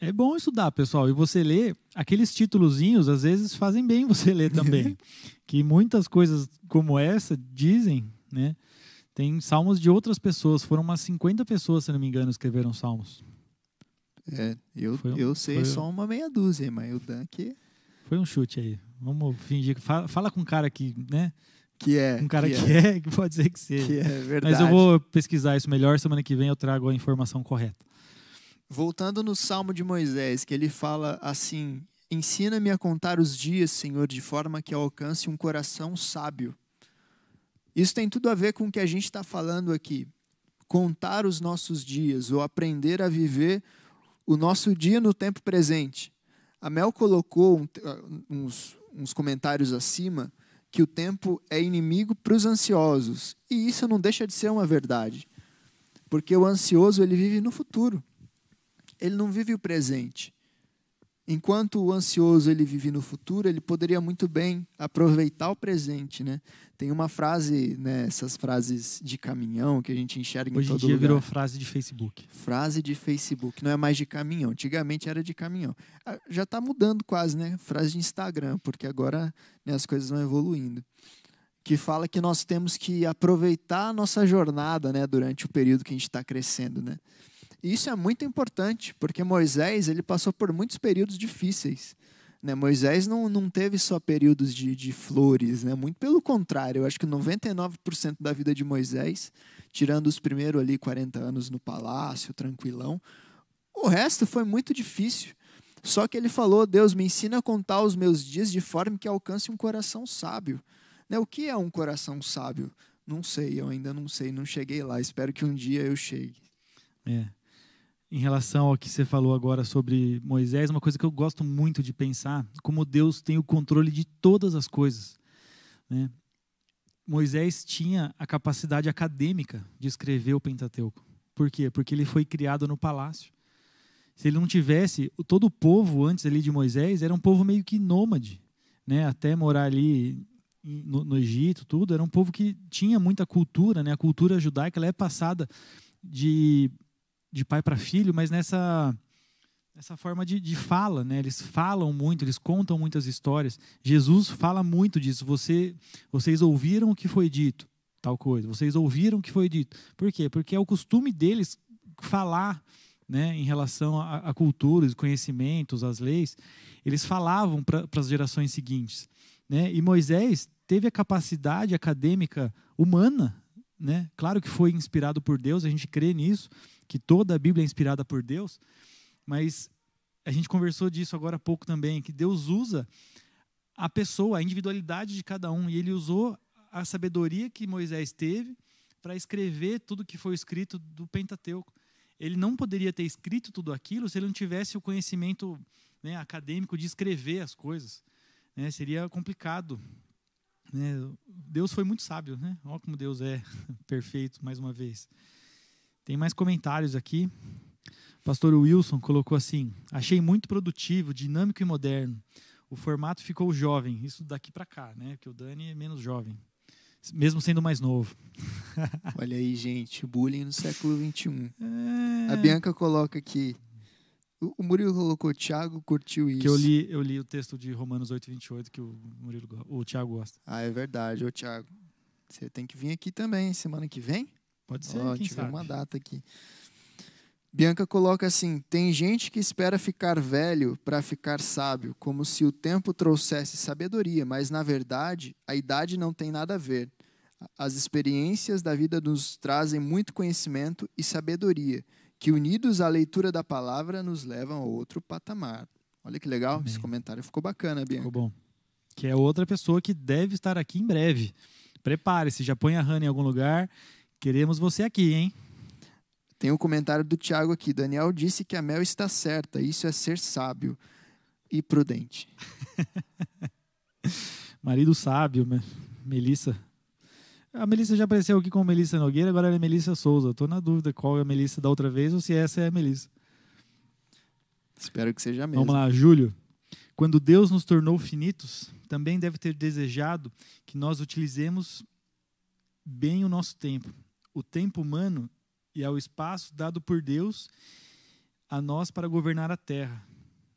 É bom estudar, pessoal. E você lê, aqueles títulozinhos, às vezes fazem bem você ler também. que muitas coisas como essa dizem, né? Tem salmos de outras pessoas. Foram umas 50 pessoas, se não me engano, escreveram salmos. É, eu, foi, eu sei foi, só uma meia dúzia, mas o Dan que. Foi um chute aí. Vamos fingir. Fala, fala com um cara que, né? Que é. Um cara que, que é. é. que pode ser que seja. Que é verdade. Mas eu vou pesquisar isso melhor. Semana que vem eu trago a informação correta. Voltando no Salmo de Moisés, que ele fala assim: Ensina-me a contar os dias, Senhor, de forma que alcance um coração sábio. Isso tem tudo a ver com o que a gente está falando aqui. Contar os nossos dias, ou aprender a viver o nosso dia no tempo presente. A Mel colocou uns, uns comentários acima que o tempo é inimigo para os ansiosos. E isso não deixa de ser uma verdade. Porque o ansioso ele vive no futuro. Ele não vive o presente. Enquanto o ansioso ele vive no futuro, ele poderia muito bem aproveitar o presente, né? Tem uma frase, né, essas frases de caminhão que a gente enxerga Hoje em todo dia lugar. virou frase de Facebook. Frase de Facebook, não é mais de caminhão. Antigamente era de caminhão. Ah, já está mudando quase, né? Frase de Instagram, porque agora né, as coisas vão evoluindo. Que fala que nós temos que aproveitar a nossa jornada, né, durante o período que a gente está crescendo, né? E isso é muito importante, porque Moisés ele passou por muitos períodos difíceis. Né? Moisés não, não teve só períodos de, de flores, né? muito pelo contrário. Eu acho que 99% da vida de Moisés, tirando os primeiros ali 40 anos no palácio, tranquilão, o resto foi muito difícil. Só que ele falou: Deus me ensina a contar os meus dias de forma que alcance um coração sábio. Né? O que é um coração sábio? Não sei, eu ainda não sei, não cheguei lá. Espero que um dia eu chegue. É em relação ao que você falou agora sobre Moisés, uma coisa que eu gosto muito de pensar, como Deus tem o controle de todas as coisas. Né? Moisés tinha a capacidade acadêmica de escrever o Pentateuco. Por quê? Porque ele foi criado no palácio. Se ele não tivesse, todo o povo antes ali de Moisés era um povo meio que nômade, né? Até morar ali no, no Egito, tudo, era um povo que tinha muita cultura, né? A cultura judaica ela é passada de de pai para filho, mas nessa essa forma de, de fala, né? Eles falam muito, eles contam muitas histórias. Jesus fala muito disso. Você, vocês ouviram o que foi dito, tal coisa. Vocês ouviram o que foi dito. Por quê? Porque é o costume deles falar, né? Em relação a, a culturas, conhecimentos, as leis, eles falavam para as gerações seguintes, né? E Moisés teve a capacidade acadêmica humana, né? Claro que foi inspirado por Deus, a gente crê nisso que toda a Bíblia é inspirada por Deus, mas a gente conversou disso agora há pouco também, que Deus usa a pessoa, a individualidade de cada um, e ele usou a sabedoria que Moisés teve para escrever tudo que foi escrito do Pentateuco. Ele não poderia ter escrito tudo aquilo se ele não tivesse o conhecimento né, acadêmico de escrever as coisas. Né, seria complicado. Né? Deus foi muito sábio, né? Olha como Deus é perfeito, mais uma vez. Tem mais comentários aqui. Pastor Wilson colocou assim: achei muito produtivo, dinâmico e moderno. O formato ficou jovem, isso daqui para cá, né? Porque o Dani é menos jovem, mesmo sendo mais novo. Olha aí, gente, bullying no século XXI. É... A Bianca coloca aqui. O Murilo colocou, Thiago curtiu isso. Que eu li, eu li o texto de Romanos 8, 28, que o, Murilo, o Thiago gosta. Ah, é verdade. Ô, Thiago, você tem que vir aqui também, semana que vem? Pode ser, Ó, quem tive sabe. uma data aqui. Bianca coloca assim: tem gente que espera ficar velho para ficar sábio, como se o tempo trouxesse sabedoria, mas na verdade a idade não tem nada a ver. As experiências da vida nos trazem muito conhecimento e sabedoria, que unidos à leitura da palavra nos levam a outro patamar. Olha que legal, Amém. esse comentário ficou bacana, Bianca. Ficou bom. Que é outra pessoa que deve estar aqui em breve. Prepare-se, já põe a Hannah em algum lugar. Queremos você aqui, hein? Tem um comentário do Tiago aqui. Daniel disse que a Mel está certa. Isso é ser sábio e prudente. Marido sábio, Me- Melissa. A Melissa já apareceu aqui como Melissa Nogueira, agora ela é Melissa Souza. Estou na dúvida qual é a Melissa da outra vez ou se essa é a Melissa. Espero que seja mesmo. Vamos lá, Júlio. Quando Deus nos tornou finitos, também deve ter desejado que nós utilizemos bem o nosso tempo. O tempo humano e ao espaço dado por Deus a nós para governar a terra.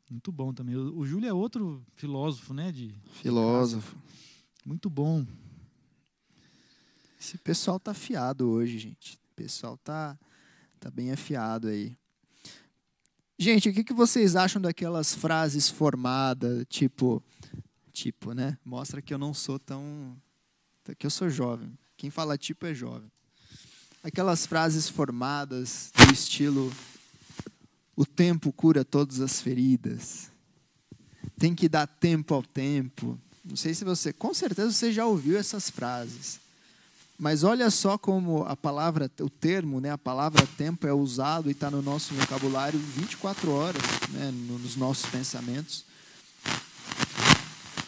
Muito bom também. O, o Júlio é outro filósofo, né? De, Filósofo. muito bom. Esse pessoal tá afiado hoje, gente. O pessoal tá, tá bem afiado aí. Gente, o que, que vocês acham daquelas frases formadas, tipo, tipo, né? Mostra que eu não sou tão, que eu sou jovem. Quem fala tipo é jovem. Aquelas frases formadas do estilo o tempo cura todas as feridas. Tem que dar tempo ao tempo. Não sei se você, com certeza você já ouviu essas frases. Mas olha só como a palavra, o termo, né, a palavra tempo é usado e está no nosso vocabulário 24 horas, né, nos nossos pensamentos.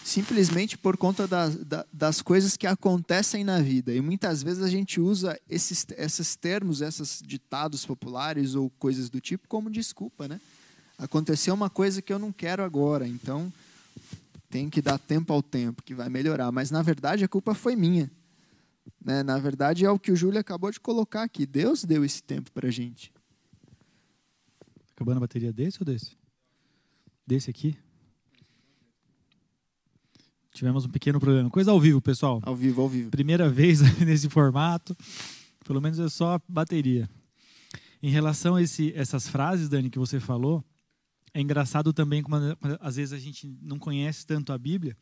Simplesmente por conta das, das coisas que acontecem na vida. E muitas vezes a gente usa esses, esses termos, esses ditados populares ou coisas do tipo como desculpa. Né? Aconteceu uma coisa que eu não quero agora, então tem que dar tempo ao tempo, que vai melhorar. Mas na verdade a culpa foi minha. Né? Na verdade, é o que o Júlio acabou de colocar aqui. Deus deu esse tempo para gente. Acabando a bateria desse ou desse? Desse aqui? Tivemos um pequeno problema. Coisa ao vivo, pessoal. Ao vivo, ao vivo. Primeira vez nesse formato. Pelo menos é só bateria. Em relação a esse, essas frases, Dani, que você falou, é engraçado também como às vezes a gente não conhece tanto a Bíblia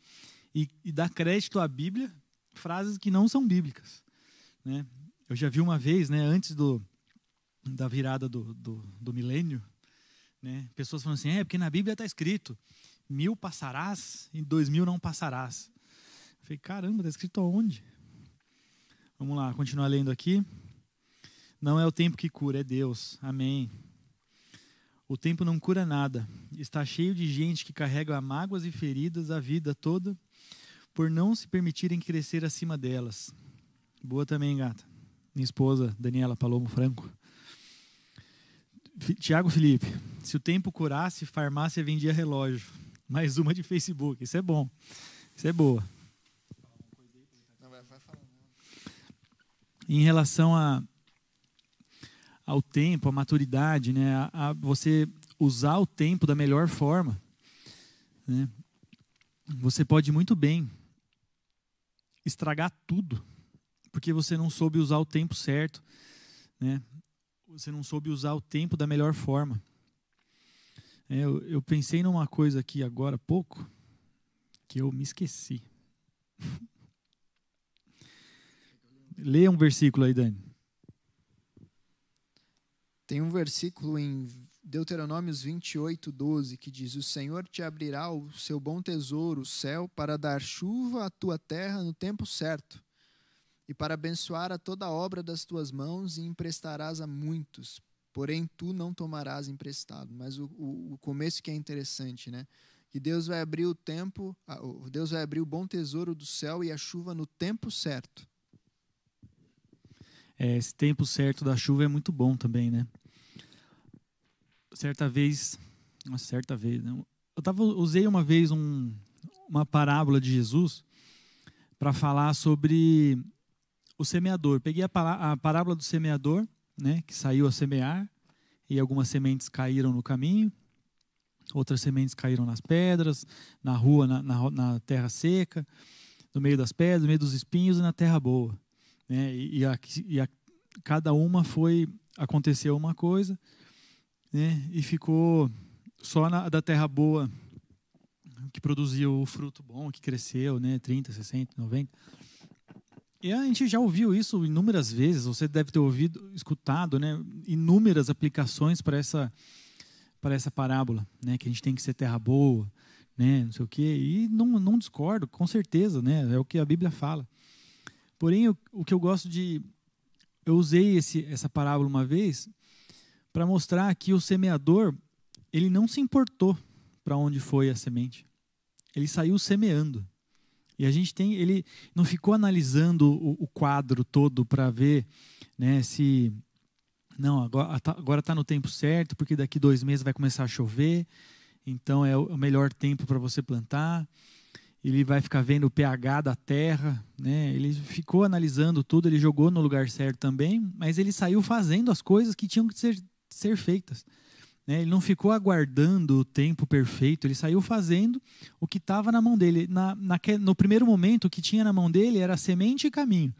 e, e dá crédito à Bíblia frases que não são bíblicas. Né? Eu já vi uma vez, né, antes do, da virada do, do, do milênio, né, pessoas falando assim, é porque na Bíblia está escrito, mil passarás e dois mil não passarás. Eu falei, caramba, está escrito aonde? Vamos lá, continuar lendo aqui. Não é o tempo que cura, é Deus. Amém. O tempo não cura nada. Está cheio de gente que carrega mágoas e feridas a vida toda por não se permitirem crescer acima delas. Boa também, gata. Minha esposa, Daniela Palomo Franco. Tiago Felipe, se o tempo curasse, farmácia vendia relógio. Mais uma de Facebook. Isso é bom. Isso é boa. Em relação a, ao tempo, a maturidade, né? A, a você usar o tempo da melhor forma. Né? Você pode muito bem estragar tudo, porque você não soube usar o tempo certo, né? Você não soube usar o tempo da melhor forma. É, eu, eu, pensei numa coisa aqui agora há pouco que eu me esqueci. Leia um versículo aí, Dani. Tem um versículo em Deuteronômios 28, 12, que diz: O Senhor te abrirá o seu bom tesouro, o céu, para dar chuva à tua terra no tempo certo, e para abençoar a toda a obra das tuas mãos, e emprestarás a muitos. Porém, tu não tomarás emprestado. Mas o, o, o começo que é interessante, né? Que Deus vai abrir o tempo, Deus vai abrir o bom tesouro do céu e a chuva no tempo certo. É, esse tempo certo da chuva é muito bom também, né? certa vez, uma certa vez, né? eu tava, usei uma vez um, uma parábola de Jesus para falar sobre o semeador. Peguei a, a parábola do semeador, né, que saiu a semear, e algumas sementes caíram no caminho, outras sementes caíram nas pedras, na rua, na, na, na terra seca, no meio das pedras, no meio dos espinhos e na terra boa. Né? E, e, a, e a, cada uma foi aconteceu uma coisa, né? E ficou só na da terra boa que produziu o fruto bom, que cresceu, né? 30, 60, 90. E a gente já ouviu isso inúmeras vezes, você deve ter ouvido, escutado, né? Inúmeras aplicações para essa para essa parábola, né? Que a gente tem que ser terra boa, né? Não sei o quê. E não, não discordo, com certeza, né? É o que a Bíblia fala. Porém, o, que eu gosto de eu usei esse, essa parábola uma vez para mostrar que o semeador ele não se importou para onde foi a semente. Ele saiu semeando. E a gente tem, ele não ficou analisando o, o quadro todo para ver, né, se não agora está tá no tempo certo, porque daqui dois meses vai começar a chover, então é o melhor tempo para você plantar ele vai ficar vendo o pH da terra, né? Ele ficou analisando tudo, ele jogou no lugar certo também, mas ele saiu fazendo as coisas que tinham que ser, ser feitas. Né? Ele não ficou aguardando o tempo perfeito, ele saiu fazendo o que estava na mão dele. Na, no primeiro momento, o que tinha na mão dele era semente e caminho.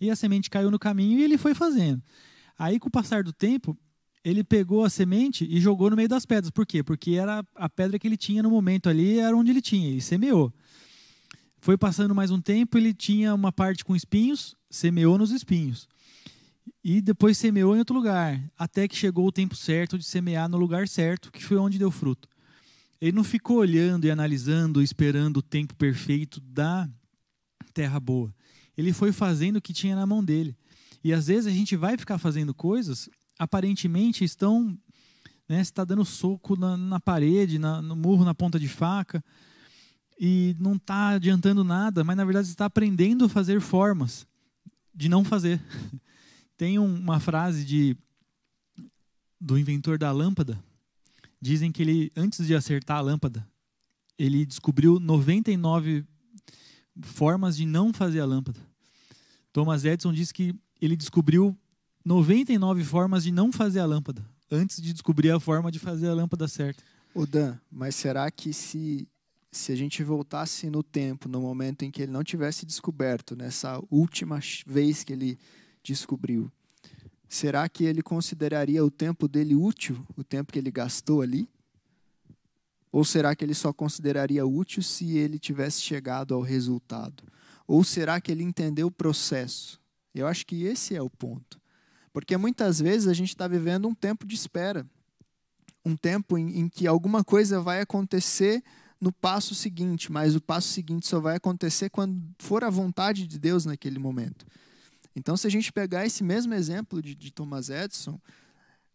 E a semente caiu no caminho e ele foi fazendo. Aí, com o passar do tempo, ele pegou a semente e jogou no meio das pedras. Por quê? Porque era a pedra que ele tinha no momento ali, era onde ele tinha, e semeou. Foi passando mais um tempo, ele tinha uma parte com espinhos, semeou nos espinhos. E depois semeou em outro lugar, até que chegou o tempo certo de semear no lugar certo, que foi onde deu fruto. Ele não ficou olhando e analisando, esperando o tempo perfeito da terra boa. Ele foi fazendo o que tinha na mão dele. E às vezes a gente vai ficar fazendo coisas, aparentemente estão. Né, está dando soco na, na parede, na, no murro, na ponta de faca e não está adiantando nada, mas na verdade está aprendendo a fazer formas de não fazer. Tem uma frase de do inventor da lâmpada. Dizem que ele antes de acertar a lâmpada, ele descobriu 99 formas de não fazer a lâmpada. Thomas Edison diz que ele descobriu 99 formas de não fazer a lâmpada antes de descobrir a forma de fazer a lâmpada certa. O Dan, mas será que se se a gente voltasse no tempo, no momento em que ele não tivesse descoberto, nessa última vez que ele descobriu, será que ele consideraria o tempo dele útil, o tempo que ele gastou ali? Ou será que ele só consideraria útil se ele tivesse chegado ao resultado? Ou será que ele entendeu o processo? Eu acho que esse é o ponto. Porque muitas vezes a gente está vivendo um tempo de espera. Um tempo em, em que alguma coisa vai acontecer no passo seguinte, mas o passo seguinte só vai acontecer quando for a vontade de Deus naquele momento. Então, se a gente pegar esse mesmo exemplo de, de Thomas Edison,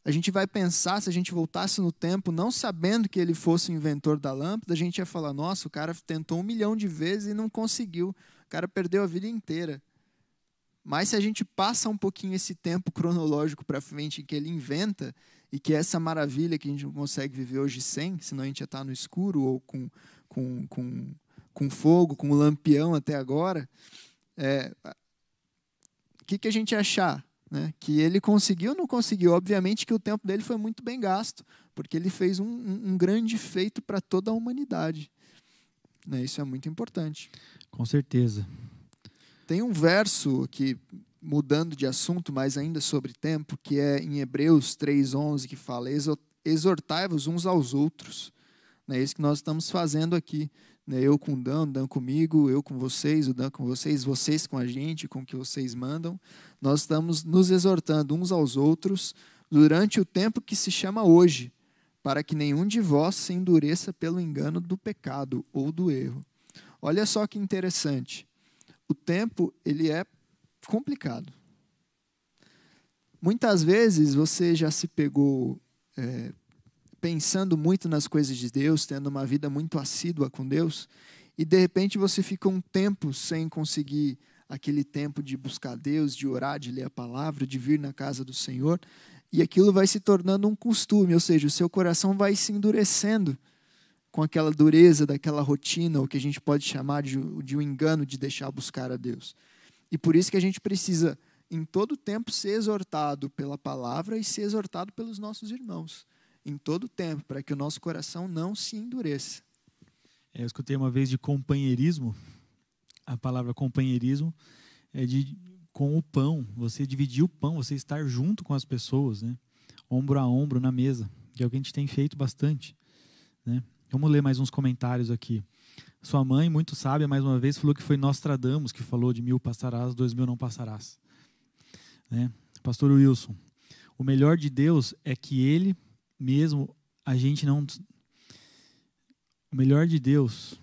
a gente vai pensar, se a gente voltasse no tempo, não sabendo que ele fosse o inventor da lâmpada, a gente ia falar: nossa, o cara tentou um milhão de vezes e não conseguiu. O cara perdeu a vida inteira. Mas se a gente passa um pouquinho esse tempo cronológico para frente em que ele inventa, e que essa maravilha que a gente não consegue viver hoje sem, senão a gente já está no escuro ou com, com, com, com fogo, com lampião até agora, é, o que, que a gente achar? Né? Que ele conseguiu ou não conseguiu? Obviamente que o tempo dele foi muito bem gasto, porque ele fez um, um, grande feito para toda a humanidade. Né? Isso é muito importante. Com certeza. Tem um verso que mudando de assunto, mas ainda sobre tempo, que é em Hebreus 3:11 que fala: "Exortai-vos uns aos outros". É isso que nós estamos fazendo aqui. Né? Eu com o Dan, o Dan comigo, eu com vocês, o Dan com vocês, vocês com a gente, com o que vocês mandam. Nós estamos nos exortando uns aos outros durante o tempo que se chama hoje, para que nenhum de vós se endureça pelo engano do pecado ou do erro. Olha só que interessante. O tempo, ele é complicado. Muitas vezes você já se pegou é, pensando muito nas coisas de Deus, tendo uma vida muito assídua com Deus, e de repente você fica um tempo sem conseguir aquele tempo de buscar Deus, de orar, de ler a palavra, de vir na casa do Senhor, E aquilo vai se tornando um costume, ou seja, o seu coração vai se endurecendo com aquela dureza daquela rotina, o que a gente pode chamar de, de um engano de deixar buscar a Deus. E por isso que a gente precisa, em todo tempo, ser exortado pela palavra e ser exortado pelos nossos irmãos. Em todo tempo, para que o nosso coração não se endureça. É, eu escutei uma vez de companheirismo. A palavra companheirismo é de com o pão, você dividir o pão, você estar junto com as pessoas, né? ombro a ombro na mesa, que é o que a gente tem feito bastante. Né? Vamos ler mais uns comentários aqui. Sua mãe, muito sábia, mais uma vez, falou que foi Nostradamus que falou de mil passarás, dois mil não passarás. Né? Pastor Wilson, o melhor de Deus é que Ele mesmo, a gente não. O melhor de Deus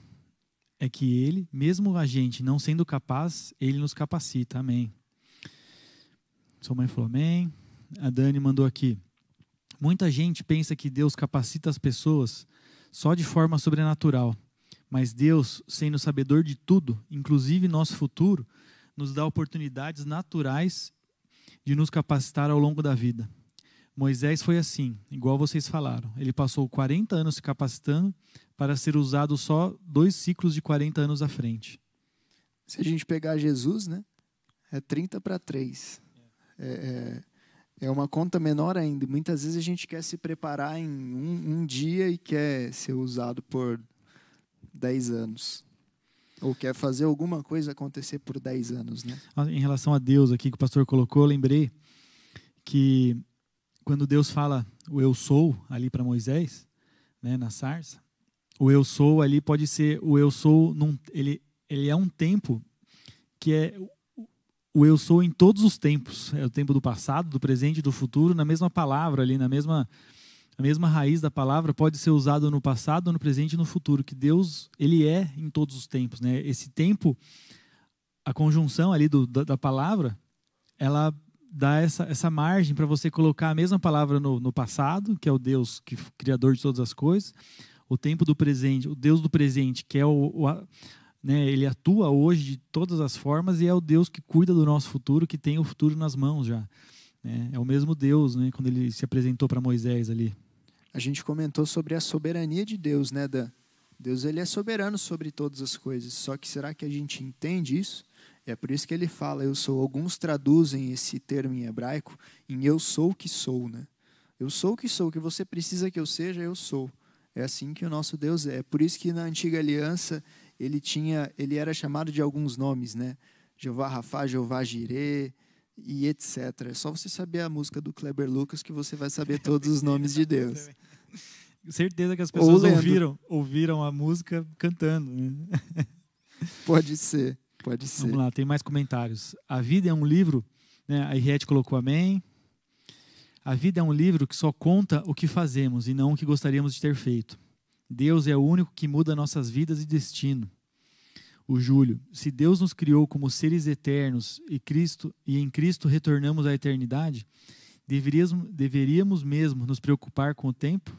é que Ele, mesmo a gente não sendo capaz, Ele nos capacita. Amém. Sua mãe falou amém. A Dani mandou aqui. Muita gente pensa que Deus capacita as pessoas só de forma sobrenatural. Mas Deus, sendo sabedor de tudo, inclusive nosso futuro, nos dá oportunidades naturais de nos capacitar ao longo da vida. Moisés foi assim, igual vocês falaram. Ele passou 40 anos se capacitando para ser usado só dois ciclos de 40 anos à frente. Se a gente pegar Jesus, né? É 30 para 3. É, é, é uma conta menor ainda. Muitas vezes a gente quer se preparar em um, um dia e quer ser usado por 10 anos. Ou quer fazer alguma coisa acontecer por 10 anos, né? Ah, em relação a Deus aqui que o pastor colocou, lembrei que quando Deus fala o eu sou ali para Moisés, né, na sarça, o eu sou ali pode ser o eu sou num, ele ele é um tempo que é o eu sou em todos os tempos. É o tempo do passado, do presente do futuro, na mesma palavra ali, na mesma a mesma raiz da palavra pode ser usado no passado, no presente e no futuro, que Deus, ele é em todos os tempos, né? Esse tempo a conjunção ali do, da, da palavra, ela dá essa, essa margem para você colocar a mesma palavra no, no passado, que é o Deus que criador de todas as coisas, o tempo do presente, o Deus do presente, que é o, o né, ele atua hoje de todas as formas e é o Deus que cuida do nosso futuro, que tem o futuro nas mãos já. Né? É o mesmo Deus, né, quando ele se apresentou para Moisés ali. A gente comentou sobre a soberania de Deus, né, Dan? Deus ele é soberano sobre todas as coisas. Só que será que a gente entende isso? É por isso que ele fala eu sou. Alguns traduzem esse termo em hebraico em eu sou o que sou, né? Eu sou o que sou, o que você precisa que eu seja, eu sou. É assim que o nosso Deus é. Por isso que na antiga aliança ele tinha, ele era chamado de alguns nomes, né? Jeová Rafá, Jeová Jirê e etc. É só você saber a música do Kleber Lucas que você vai saber todos os nomes de Deus. Certeza que as pessoas ouviram, ouviram a música cantando. Né? Pode ser, pode ser. Vamos lá, tem mais comentários. A vida é um livro, né? A Henriette colocou amém. A vida é um livro que só conta o que fazemos e não o que gostaríamos de ter feito. Deus é o único que muda nossas vidas e destino. O Júlio, se Deus nos criou como seres eternos e Cristo e em Cristo retornamos à eternidade, deveríamos, deveríamos mesmo nos preocupar com o tempo?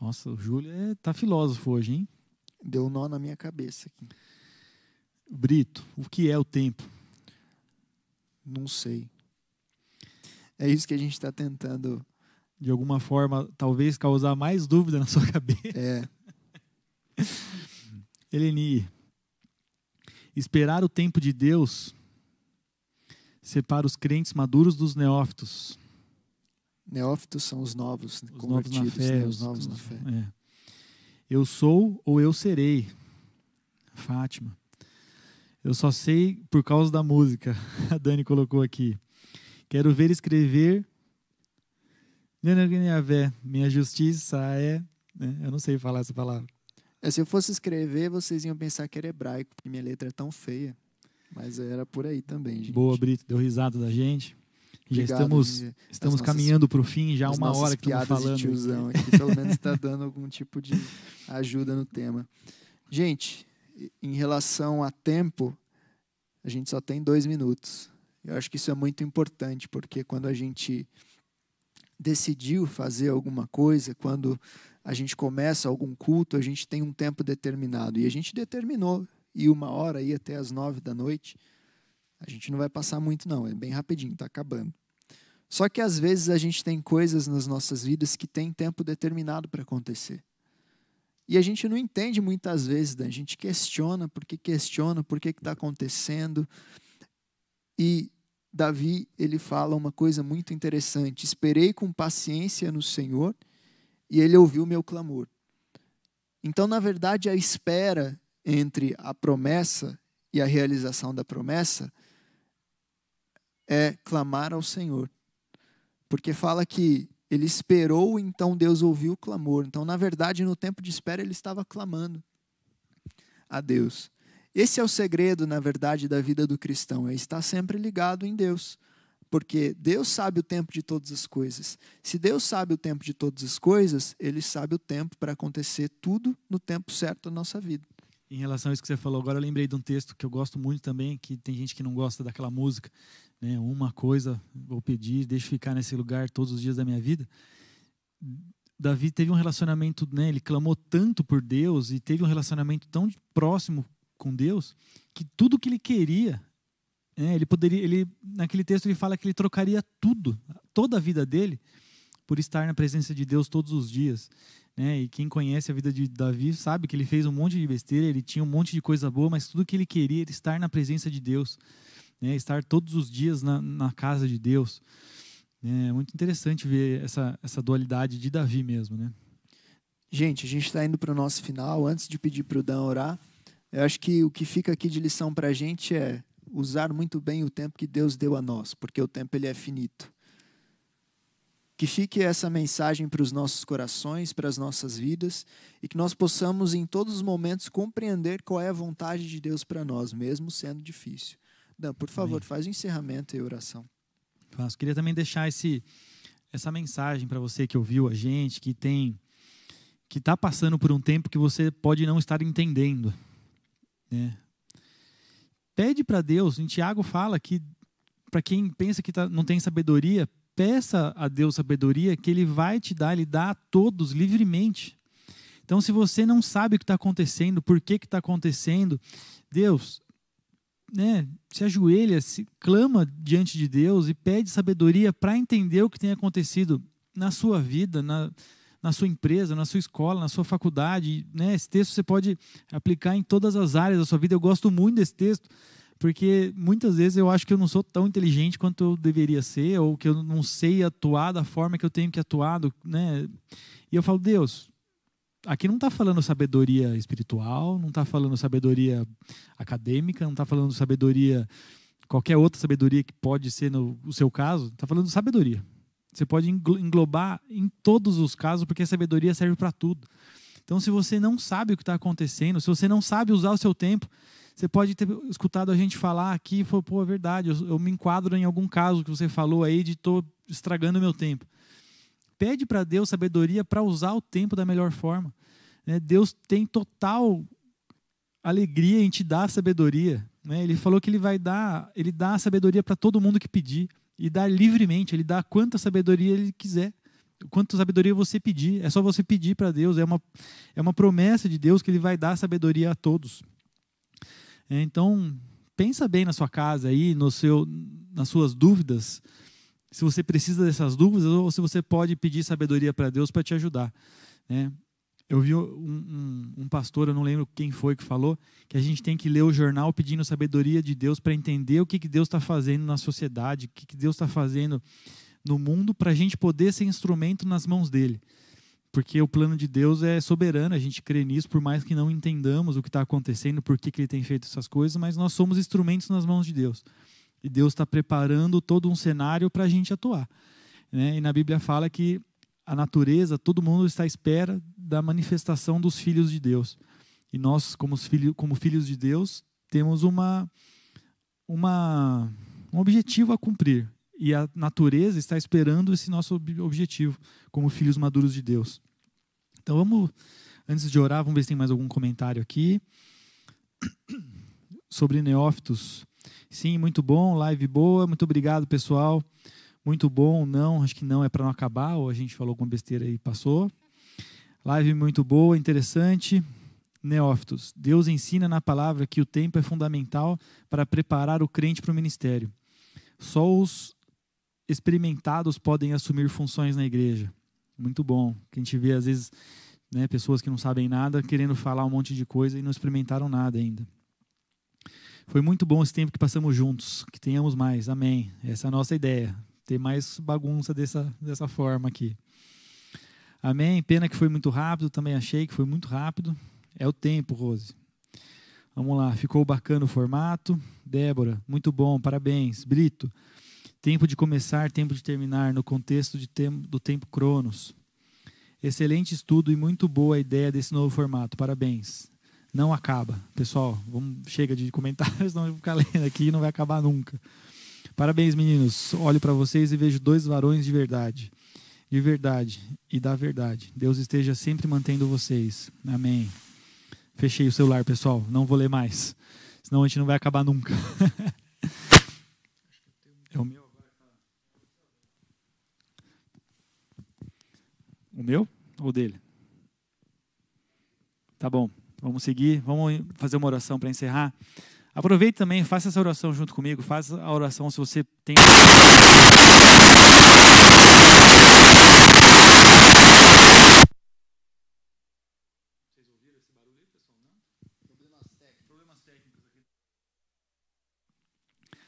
Nossa, o Júlio é, tá filósofo hoje, hein? Deu um nó na minha cabeça aqui. Brito, o que é o tempo? Não sei. É isso que a gente está tentando de alguma forma, talvez causar mais dúvida na sua cabeça. É. Eleni, esperar o tempo de Deus separa os crentes maduros dos neófitos. Neófitos são os novos, os novos na fé, né? os novos na fé. É. Eu sou ou eu serei. Fátima. Eu só sei por causa da música. A Dani colocou aqui. Quero ver escrever minha justiça é. Né? Eu não sei falar essa palavra. É, se eu fosse escrever, vocês iam pensar que era hebraico, porque minha letra é tão feia. Mas era por aí também, gente. Boa, Brito, deu risada da gente. já estamos, estamos caminhando para o fim, já uma hora que estamos falando. De tiozão aqui, pelo menos está dando algum tipo de ajuda no tema. Gente, em relação a tempo, a gente só tem dois minutos. Eu acho que isso é muito importante, porque quando a gente decidiu fazer alguma coisa, quando a gente começa algum culto, a gente tem um tempo determinado. E a gente determinou e uma hora ir até as nove da noite. A gente não vai passar muito, não, é bem rapidinho, está acabando. Só que às vezes a gente tem coisas nas nossas vidas que tem tempo determinado para acontecer. E a gente não entende muitas vezes, né? a gente questiona por que questiona, por que está acontecendo. E Davi, ele fala uma coisa muito interessante: Esperei com paciência no Senhor e ele ouviu meu clamor. Então, na verdade, a espera entre a promessa e a realização da promessa é clamar ao Senhor. Porque fala que ele esperou, então Deus ouviu o clamor. Então, na verdade, no tempo de espera, ele estava clamando a Deus. Esse é o segredo, na verdade, da vida do cristão, é estar sempre ligado em Deus. Porque Deus sabe o tempo de todas as coisas. Se Deus sabe o tempo de todas as coisas, Ele sabe o tempo para acontecer tudo no tempo certo da nossa vida. Em relação a isso que você falou, agora eu lembrei de um texto que eu gosto muito também, que tem gente que não gosta daquela música, né? Uma coisa vou pedir, deixa ficar nesse lugar todos os dias da minha vida. Davi teve um relacionamento, né? Ele clamou tanto por Deus e teve um relacionamento tão próximo com Deus que tudo que ele queria, né? Ele poderia, ele naquele texto ele fala que ele trocaria tudo, toda a vida dele, por estar na presença de Deus todos os dias. Né? E quem conhece a vida de Davi sabe que ele fez um monte de besteira, ele tinha um monte de coisa boa, mas tudo que ele queria era estar na presença de Deus né, estar todos os dias na, na casa de Deus. É muito interessante ver essa, essa dualidade de Davi mesmo. Né? Gente, a gente está indo para o nosso final. Antes de pedir para o Dan orar, eu acho que o que fica aqui de lição para a gente é usar muito bem o tempo que Deus deu a nós, porque o tempo ele é finito. Que fique essa mensagem para os nossos corações, para as nossas vidas, e que nós possamos, em todos os momentos, compreender qual é a vontade de Deus para nós, mesmo sendo difícil. Dan, por favor, Amém. faz o encerramento e oração. Faço. Queria também deixar esse, essa mensagem para você que ouviu a gente, que tem que está passando por um tempo que você pode não estar entendendo. Né? Pede para Deus, em Tiago fala que para quem pensa que tá, não tem sabedoria, peça a Deus sabedoria que Ele vai te dar, Ele dá a todos livremente. Então, se você não sabe o que está acontecendo, por que está acontecendo, Deus, né, se ajoelha, se clama diante de Deus e pede sabedoria para entender o que tem acontecido na sua vida, na, na sua empresa, na sua escola, na sua faculdade. Né? Esse texto você pode aplicar em todas as áreas da sua vida. Eu gosto muito desse texto, porque muitas vezes eu acho que eu não sou tão inteligente quanto eu deveria ser, ou que eu não sei atuar da forma que eu tenho que atuar. Né? E eu falo, Deus, aqui não está falando sabedoria espiritual, não está falando sabedoria acadêmica, não está falando sabedoria qualquer outra sabedoria que pode ser no, no seu caso, está falando sabedoria. Você pode englobar em todos os casos, porque a sabedoria serve para tudo. Então, se você não sabe o que está acontecendo, se você não sabe usar o seu tempo, você pode ter escutado a gente falar aqui e falou, pô, é verdade, eu, eu me enquadro em algum caso que você falou aí de estou estragando meu tempo pede para Deus sabedoria para usar o tempo da melhor forma. Né? Deus tem total alegria em te dar sabedoria. Né? Ele falou que ele vai dar, ele dá sabedoria para todo mundo que pedir e dá livremente. Ele dá quanta sabedoria ele quiser, quanta sabedoria você pedir. É só você pedir para Deus. É uma é uma promessa de Deus que ele vai dar sabedoria a todos. É, então pensa bem na sua casa aí, no seu, nas suas dúvidas se você precisa dessas dúvidas ou se você pode pedir sabedoria para Deus para te ajudar. Né? Eu vi um, um, um, pastor, eu não lembro quem foi que falou, que a gente tem que ler o jornal pedindo sabedoria de Deus para entender o que, que Deus está fazendo na sociedade, o que, que Deus está fazendo no mundo, para a gente poder ser instrumento nas mãos dele. Porque o plano de Deus é soberano, a gente crê nisso, por mais que não entendamos o que está acontecendo, por que, que ele tem feito essas coisas, mas nós somos instrumentos nas mãos de Deus. E Deus está preparando todo um cenário para a gente atuar. Né? E na Bíblia fala que a natureza, todo mundo está à espera da manifestação dos filhos de Deus. E nós, como filhos, como filhos de Deus, temos uma, uma, um objetivo a cumprir. E a natureza está esperando esse nosso objetivo, como filhos maduros de Deus. Então vamos, antes de orar, vamos ver se tem mais algum comentário aqui. Sobre neófitos. Sim, muito bom, live boa, muito obrigado, pessoal. Muito bom, não, acho que não é para não acabar, ou a gente falou alguma besteira e passou. Live muito boa, interessante. Neófitos, Deus ensina na palavra que o tempo é fundamental para preparar o crente para o ministério. Só os experimentados podem assumir funções na igreja. Muito bom. Que a gente vê, às vezes, né, pessoas que não sabem nada querendo falar um monte de coisa e não experimentaram nada ainda. Foi muito bom esse tempo que passamos juntos. Que tenhamos mais. Amém. Essa é a nossa ideia. Ter mais bagunça dessa, dessa forma aqui. Amém. Pena que foi muito rápido. Também achei que foi muito rápido. É o tempo, Rose. Vamos lá. Ficou bacana o formato. Débora, muito bom. Parabéns. Brito. Tempo de começar, tempo de terminar, no contexto tem, do tempo Cronos. Excelente estudo e muito boa a ideia desse novo formato. Parabéns não acaba. Pessoal, vamos, chega de comentários, não vou ficar lendo aqui e não vai acabar nunca. Parabéns, meninos. Olho para vocês e vejo dois varões de verdade. De verdade e da verdade. Deus esteja sempre mantendo vocês. Amém. Fechei o celular, pessoal. Não vou ler mais. Senão a gente não vai acabar nunca. é o meu agora. O meu ou dele? Tá bom. Vamos seguir, vamos fazer uma oração para encerrar. Aproveite também, faça essa oração junto comigo. Faça a oração se você tem.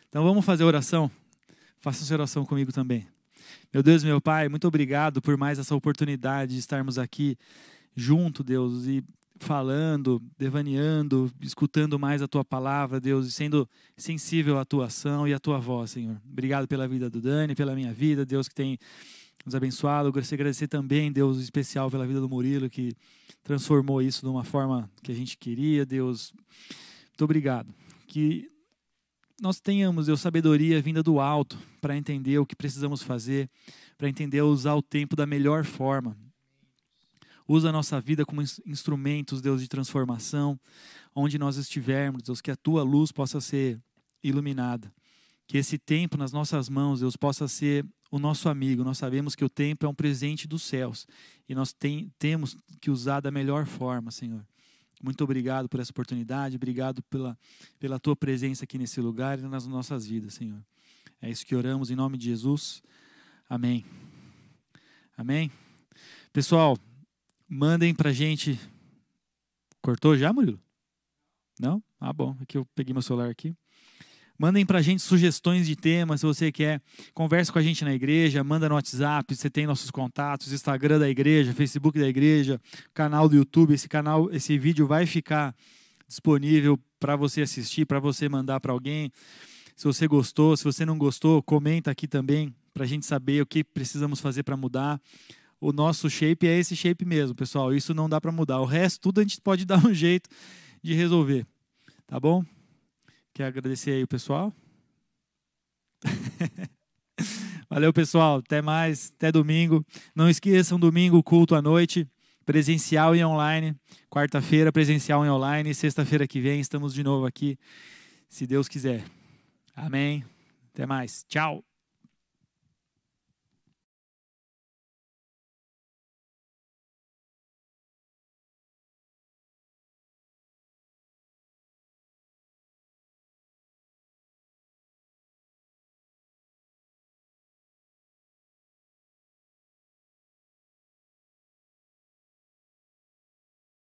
Então vamos fazer oração. Faça essa oração comigo também. Meu Deus, meu Pai, muito obrigado por mais essa oportunidade de estarmos aqui junto, Deus, e falando, devaneando, escutando mais a tua palavra, Deus, e sendo sensível à tua ação e à tua voz, Senhor. Obrigado pela vida do Dani, pela minha vida, Deus que tem nos abençoado. Eu gostaria de agradecer também, Deus, especial pela vida do Murilo, que transformou isso de uma forma que a gente queria, Deus. Muito obrigado. Que nós tenhamos, Deus, sabedoria vinda do alto para entender o que precisamos fazer, para entender usar o tempo da melhor forma. Usa a nossa vida como instrumentos, Deus, de transformação. Onde nós estivermos, Deus, que a tua luz possa ser iluminada. Que esse tempo nas nossas mãos, Deus, possa ser o nosso amigo. Nós sabemos que o tempo é um presente dos céus e nós tem, temos que usar da melhor forma, Senhor. Muito obrigado por essa oportunidade, obrigado pela, pela tua presença aqui nesse lugar e nas nossas vidas, Senhor. É isso que oramos em nome de Jesus. Amém. Amém. Pessoal, Mandem pra gente. Cortou já, Murilo? Não? Ah, bom. Aqui eu peguei meu celular aqui. Mandem pra gente sugestões de temas, se você quer. Converse com a gente na igreja, manda no WhatsApp, você tem nossos contatos, Instagram da igreja, Facebook da igreja, canal do YouTube. Esse canal, esse vídeo vai ficar disponível para você assistir, para você mandar para alguém. Se você gostou, se você não gostou, comenta aqui também para a gente saber o que precisamos fazer para mudar o nosso shape é esse shape mesmo, pessoal. Isso não dá para mudar. O resto, tudo a gente pode dar um jeito de resolver. Tá bom? Quer agradecer aí o pessoal? Valeu, pessoal. Até mais. Até domingo. Não esqueçam, domingo, culto à noite, presencial e online. Quarta-feira, presencial e online. Sexta-feira que vem, estamos de novo aqui, se Deus quiser. Amém. Até mais. Tchau.